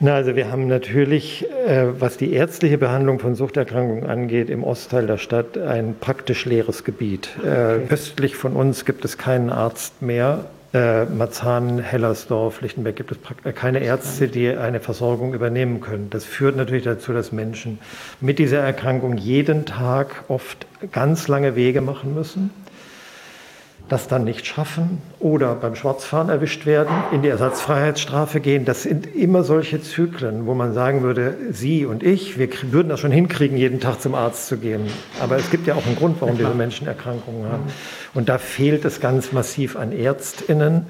D: Na, also wir haben natürlich, äh, was die ärztliche Behandlung von Suchterkrankungen angeht, im Ostteil der Stadt ein praktisch leeres Gebiet. Äh, östlich von uns gibt es keinen Arzt mehr äh, Marzahn, Hellersdorf, Lichtenberg gibt es keine Ärzte, die eine Versorgung übernehmen können. Das führt natürlich dazu, dass Menschen mit dieser Erkrankung jeden Tag oft ganz lange Wege machen müssen das dann nicht schaffen oder beim Schwarzfahren erwischt werden, in die Ersatzfreiheitsstrafe gehen. Das sind immer solche Zyklen, wo man sagen würde, Sie und ich, wir würden das schon hinkriegen, jeden Tag zum Arzt zu gehen. Aber es gibt ja auch einen Grund, warum diese Menschen Erkrankungen haben. Und da fehlt es ganz massiv an Ärztinnen.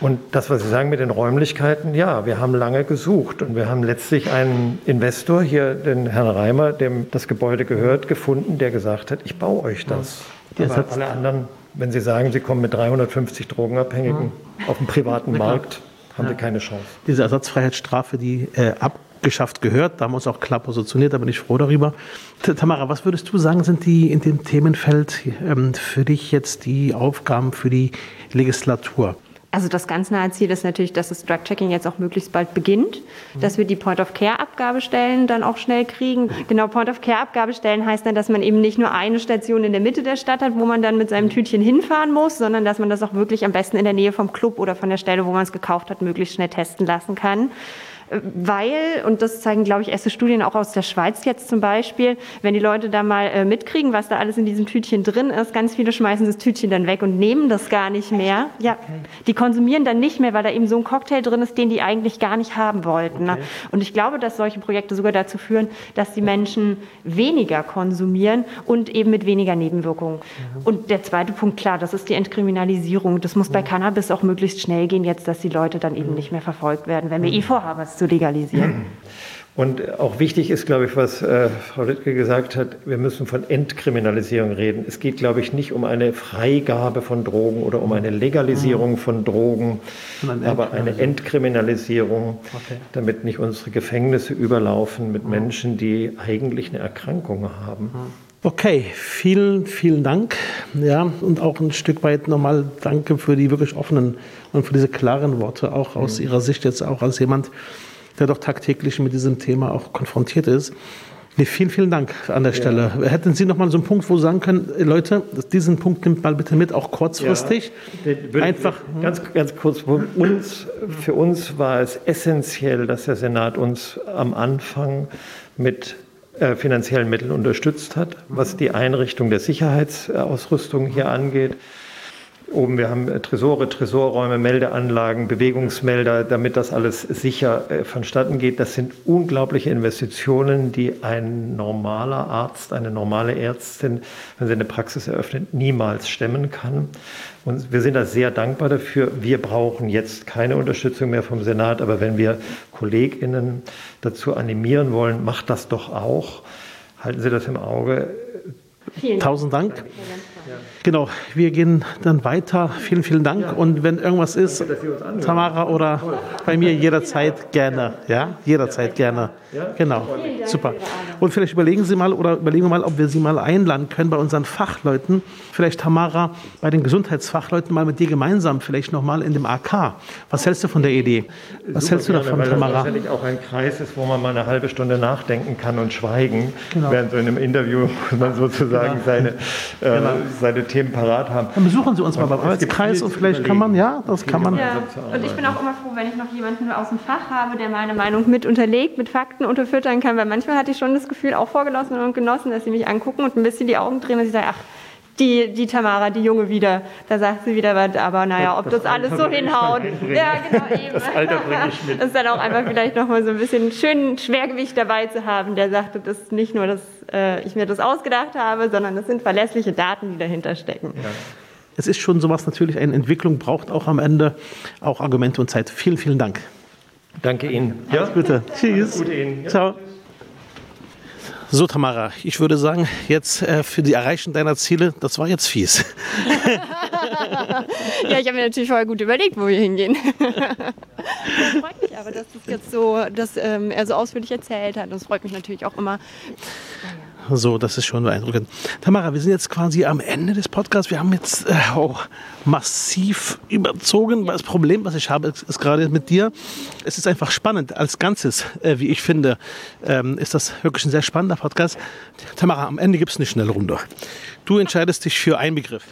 D: Und das, was Sie sagen mit den Räumlichkeiten, ja, wir haben lange gesucht und wir haben letztlich einen Investor, hier den Herrn Reimer, dem das Gebäude gehört, gefunden, der gesagt hat, ich baue euch das. Aber alle anderen wenn Sie sagen, Sie kommen mit 350 Drogenabhängigen ja. auf dem privaten Markt, haben ja. Sie keine Chance.
B: Diese Ersatzfreiheitsstrafe, die äh, abgeschafft gehört, da haben wir uns auch klar positioniert, da bin ich froh darüber. Tamara, was würdest du sagen, sind die in dem Themenfeld ähm, für dich jetzt die Aufgaben für die Legislatur?
A: Also das ganz nahe Ziel ist natürlich, dass das Drug-Checking jetzt auch möglichst bald beginnt, dass wir die Point-of-Care-Abgabestellen dann auch schnell kriegen. Genau, Point-of-Care-Abgabestellen heißt dann, dass man eben nicht nur eine Station in der Mitte der Stadt hat, wo man dann mit seinem Tütchen hinfahren muss, sondern dass man das auch wirklich am besten in der Nähe vom Club oder von der Stelle, wo man es gekauft hat, möglichst schnell testen lassen kann weil, und das zeigen, glaube ich, erste Studien auch aus der Schweiz jetzt zum Beispiel, wenn die Leute da mal äh, mitkriegen, was da alles in diesem Tütchen drin ist, ganz viele schmeißen das Tütchen dann weg und nehmen das gar nicht mehr. Ja, die konsumieren dann nicht mehr, weil da eben so ein Cocktail drin ist, den die eigentlich gar nicht haben wollten. Ne? Okay. Und ich glaube, dass solche Projekte sogar dazu führen, dass die Menschen weniger konsumieren und eben mit weniger Nebenwirkungen. Mhm. Und der zweite Punkt, klar, das ist die Entkriminalisierung. Das muss bei Cannabis auch möglichst schnell gehen, jetzt, dass die Leute dann eben nicht mehr verfolgt werden, wenn wir eh vorhaben, es zu legalisieren.
D: Und auch wichtig ist, glaube ich, was äh, Frau Littke gesagt hat, wir müssen von Entkriminalisierung reden. Es geht, glaube ich, nicht um eine Freigabe von Drogen oder um eine Legalisierung mhm. von Drogen, aber eine Entkriminalisierung, okay. damit nicht unsere Gefängnisse überlaufen mit mhm. Menschen, die eigentlich eine Erkrankung haben. Mhm.
B: Okay, vielen, vielen Dank. Ja, und auch ein Stück weit nochmal danke für die wirklich offenen und für diese klaren Worte, auch aus Ihrer Sicht jetzt auch als jemand, der doch tagtäglich mit diesem Thema auch konfrontiert ist. Nee, vielen, vielen Dank an der Stelle. Ja. Hätten Sie noch mal so einen Punkt, wo Sie sagen können, Leute, diesen Punkt nimmt mal bitte mit, auch kurzfristig.
D: Ja, Einfach. Ganz, ganz kurz, für uns, für uns war es essentiell, dass der Senat uns am Anfang mit äh, finanziellen Mitteln unterstützt hat, was die Einrichtung der Sicherheitsausrüstung hier angeht. Oben, wir haben äh, Tresore, Tresorräume, Meldeanlagen, Bewegungsmelder, damit das alles sicher äh, vonstatten geht. Das sind unglaubliche Investitionen, die ein normaler Arzt, eine normale Ärztin, wenn sie eine Praxis eröffnet, niemals stemmen kann. Und wir sind da sehr dankbar dafür. Wir brauchen jetzt keine Unterstützung mehr vom Senat, aber wenn wir KollegInnen dazu animieren wollen, macht das doch auch. Halten Sie das im Auge.
B: Vielen Tausend Dank. Dank. Genau, wir gehen dann weiter. Vielen, vielen Dank. Ja. Und wenn irgendwas ist, Danke, Tamara oder Toll. bei mir jederzeit gerne. Ja, jederzeit gerne. Genau, super. Und vielleicht überlegen Sie mal oder überlegen wir mal, ob wir Sie mal einladen können bei unseren Fachleuten. Vielleicht Tamara bei den Gesundheitsfachleuten mal mit dir gemeinsam, vielleicht nochmal in dem AK. Was hältst du von der Idee? Was Super hältst du davon, gerne, weil Tamara?
D: Das tatsächlich auch ein Kreis ist, wo man mal eine halbe Stunde nachdenken kann und schweigen, genau. während so in einem Interview man sozusagen genau. seine, äh, genau. seine Themen parat haben.
B: Dann besuchen Sie uns mal beim Arbeitskreis und vielleicht kann man, ja, das kann man.
A: Ja, und ich bin auch immer froh, wenn ich noch jemanden aus dem Fach habe, der meine Meinung mit unterlegt, mit Fakten unterfüttern kann, weil manchmal hatte ich schon das Gefühl, auch vorgenossen und genossen, dass sie mich angucken und ein bisschen die Augen drehen und ich sage, ach, die, die Tamara, die Junge wieder, da sagt sie wieder was, aber naja, ob das, das alles so hinhaut. Ja, genau, eben. Das Alter bringe ich mit. Das ist dann auch einfach vielleicht nochmal so ein bisschen schön Schwergewicht dabei zu haben, der sagte, das ist nicht nur, dass äh, ich mir das ausgedacht habe, sondern das sind verlässliche Daten, die dahinter stecken. Ja.
B: Es ist schon sowas natürlich, eine Entwicklung braucht auch am Ende auch Argumente und Zeit. Vielen, vielen Dank.
D: Danke Ihnen.
B: Ja, bitte. Tschüss. Gute Ihnen. Ja. Ciao. So, Tamara, ich würde sagen, jetzt äh, für die Erreichung deiner Ziele, das war jetzt fies.
A: ja, ich habe mir natürlich vorher gut überlegt, wo wir hingehen. Es freut mich aber, dass das jetzt so, dass ähm, er so ausführlich erzählt hat. Es freut mich natürlich auch immer.
B: So, das ist schon beeindruckend. Tamara, wir sind jetzt quasi am Ende des Podcasts. Wir haben jetzt äh, auch massiv überzogen. Das Problem, was ich habe, ist, ist gerade mit dir. Es ist einfach spannend als Ganzes, äh, wie ich finde. Ähm, ist das wirklich ein sehr spannender Podcast. Tamara, am Ende gibt es eine schnelle Runde. Du entscheidest dich für einen Begriff.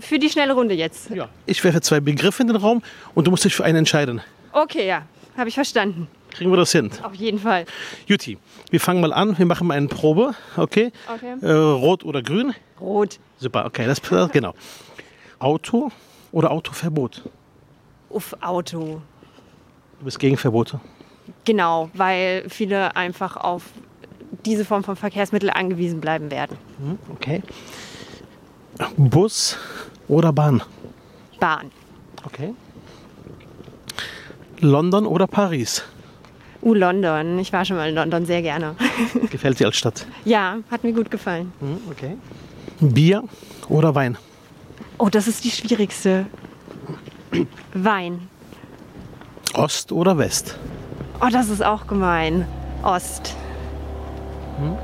A: Für die schnelle Runde jetzt?
B: Ja. Ich werfe zwei Begriffe in den Raum und du musst dich für einen entscheiden.
A: Okay, ja. Habe ich verstanden.
B: Kriegen wir das hin?
A: Auf jeden Fall.
B: Juti, wir fangen mal an. Wir machen mal eine Probe. Okay? okay. Äh, rot oder grün?
A: Rot.
B: Super, okay. Das, genau. Auto oder Autoverbot?
A: Uff, Auto.
B: Du bist gegen Verbote?
A: Genau, weil viele einfach auf diese Form von Verkehrsmittel angewiesen bleiben werden.
B: Hm, okay. Bus oder Bahn?
A: Bahn.
B: Okay. London oder Paris?
A: Uh, London. Ich war schon mal in London sehr gerne.
B: Gefällt dir als Stadt?
A: Ja, hat mir gut gefallen.
B: Hm, okay. Bier oder Wein?
A: Oh, das ist die schwierigste. Wein.
B: Ost oder West?
A: Oh, das ist auch gemein. Ost. Hm?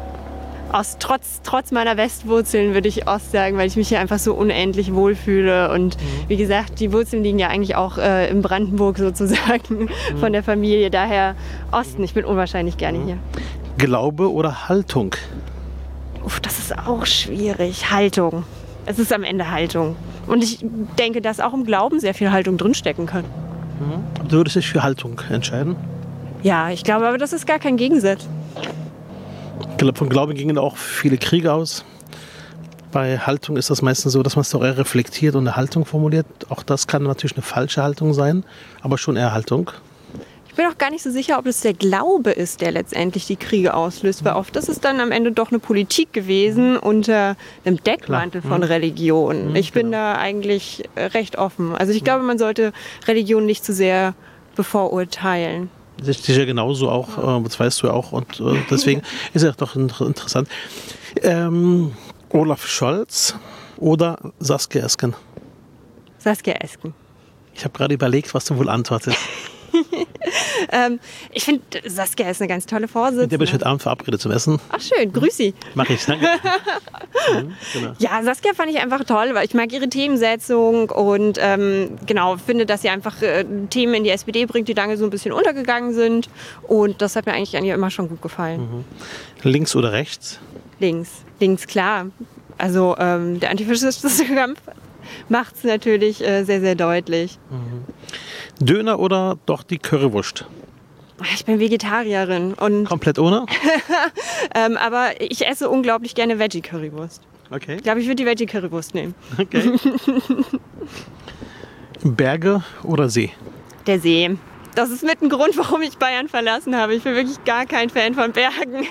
A: Ost, trotz, trotz meiner Westwurzeln würde ich Ost sagen, weil ich mich hier einfach so unendlich wohlfühle. Und mhm. wie gesagt, die Wurzeln liegen ja eigentlich auch äh, in Brandenburg sozusagen mhm. von der Familie. Daher Osten, ich bin unwahrscheinlich gerne mhm. hier.
B: Glaube oder Haltung?
A: Uff, das ist auch schwierig. Haltung. Es ist am Ende Haltung. Und ich denke, dass auch im Glauben sehr viel Haltung drinstecken kann.
B: Mhm. Du würdest dich für Haltung entscheiden?
A: Ja, ich glaube aber, das ist gar kein Gegensatz.
B: Von Glauben gingen auch viele Kriege aus. Bei Haltung ist das meistens so, dass man es doch eher reflektiert und eine Haltung formuliert. Auch das kann natürlich eine falsche Haltung sein, aber schon eher Haltung.
A: Ich bin auch gar nicht so sicher, ob es der Glaube ist, der letztendlich die Kriege auslöst, weil oft ist es dann am Ende doch eine Politik gewesen unter einem Deckmantel Klar. von mhm. Religion. Mhm, ich bin genau. da eigentlich recht offen. Also ich glaube, man sollte Religion nicht zu sehr bevorurteilen.
B: Das ist ja genauso auch, äh, das weißt du ja auch. Und äh, deswegen ist es doch interessant. Ähm, Olaf Scholz oder Saskia Esken?
A: Saskia Esken.
B: Ich habe gerade überlegt, was du wohl antwortest.
A: ähm, ich finde, Saskia ist eine ganz tolle Vorsitzende. Mit
B: der bin ich heute Abend verabredet zum Essen.
A: Ach schön, grüß Sie.
B: Mach ich, danke.
A: mhm, genau. Ja, Saskia fand ich einfach toll, weil ich mag ihre Themensetzung und ähm, genau, finde, dass sie einfach äh, Themen in die SPD bringt, die lange so ein bisschen untergegangen sind. Und das hat mir eigentlich an ihr immer schon gut gefallen.
B: Mhm. Links oder rechts?
A: Links, links, klar. Also ähm, der antifaschistische Kampf macht es natürlich äh, sehr, sehr deutlich. Mhm.
B: Döner oder doch die Currywurst?
A: Ich bin Vegetarierin und.
B: Komplett ohne?
A: ähm, aber ich esse unglaublich gerne Veggie-Currywurst.
B: Okay.
A: Ich glaube, ich würde die Veggie-Currywurst nehmen.
B: Okay. Berge oder See?
A: Der See. Das ist mit ein Grund, warum ich Bayern verlassen habe. Ich bin wirklich gar kein Fan von Bergen.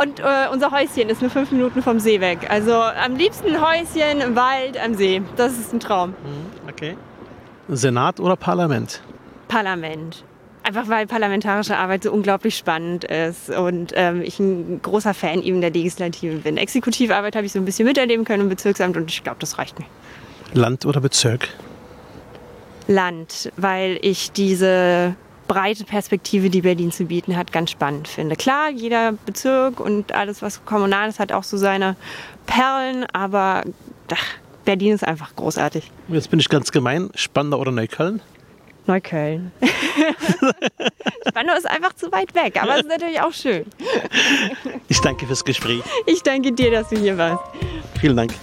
A: Und äh, unser Häuschen ist nur fünf Minuten vom See weg. Also am liebsten Häuschen im Wald am See. Das ist ein Traum.
B: Mhm, okay. Senat oder Parlament?
A: Parlament. Einfach weil parlamentarische Arbeit so unglaublich spannend ist und ähm, ich ein großer Fan eben der Legislative bin. Exekutivarbeit habe ich so ein bisschen miterleben können im Bezirksamt und ich glaube, das reicht mir.
B: Land oder Bezirk?
A: Land, weil ich diese breite Perspektive, die Berlin zu bieten hat, ganz spannend finde. Klar, jeder Bezirk und alles, was kommunal ist, hat auch so seine Perlen, aber ach, Berlin ist einfach großartig.
B: Jetzt bin ich ganz gemein. Spandau oder Neukölln?
A: Neukölln. Spandau ist einfach zu weit weg, aber es ist natürlich auch schön.
B: Ich danke fürs Gespräch.
A: Ich danke dir, dass du hier warst.
B: Vielen Dank.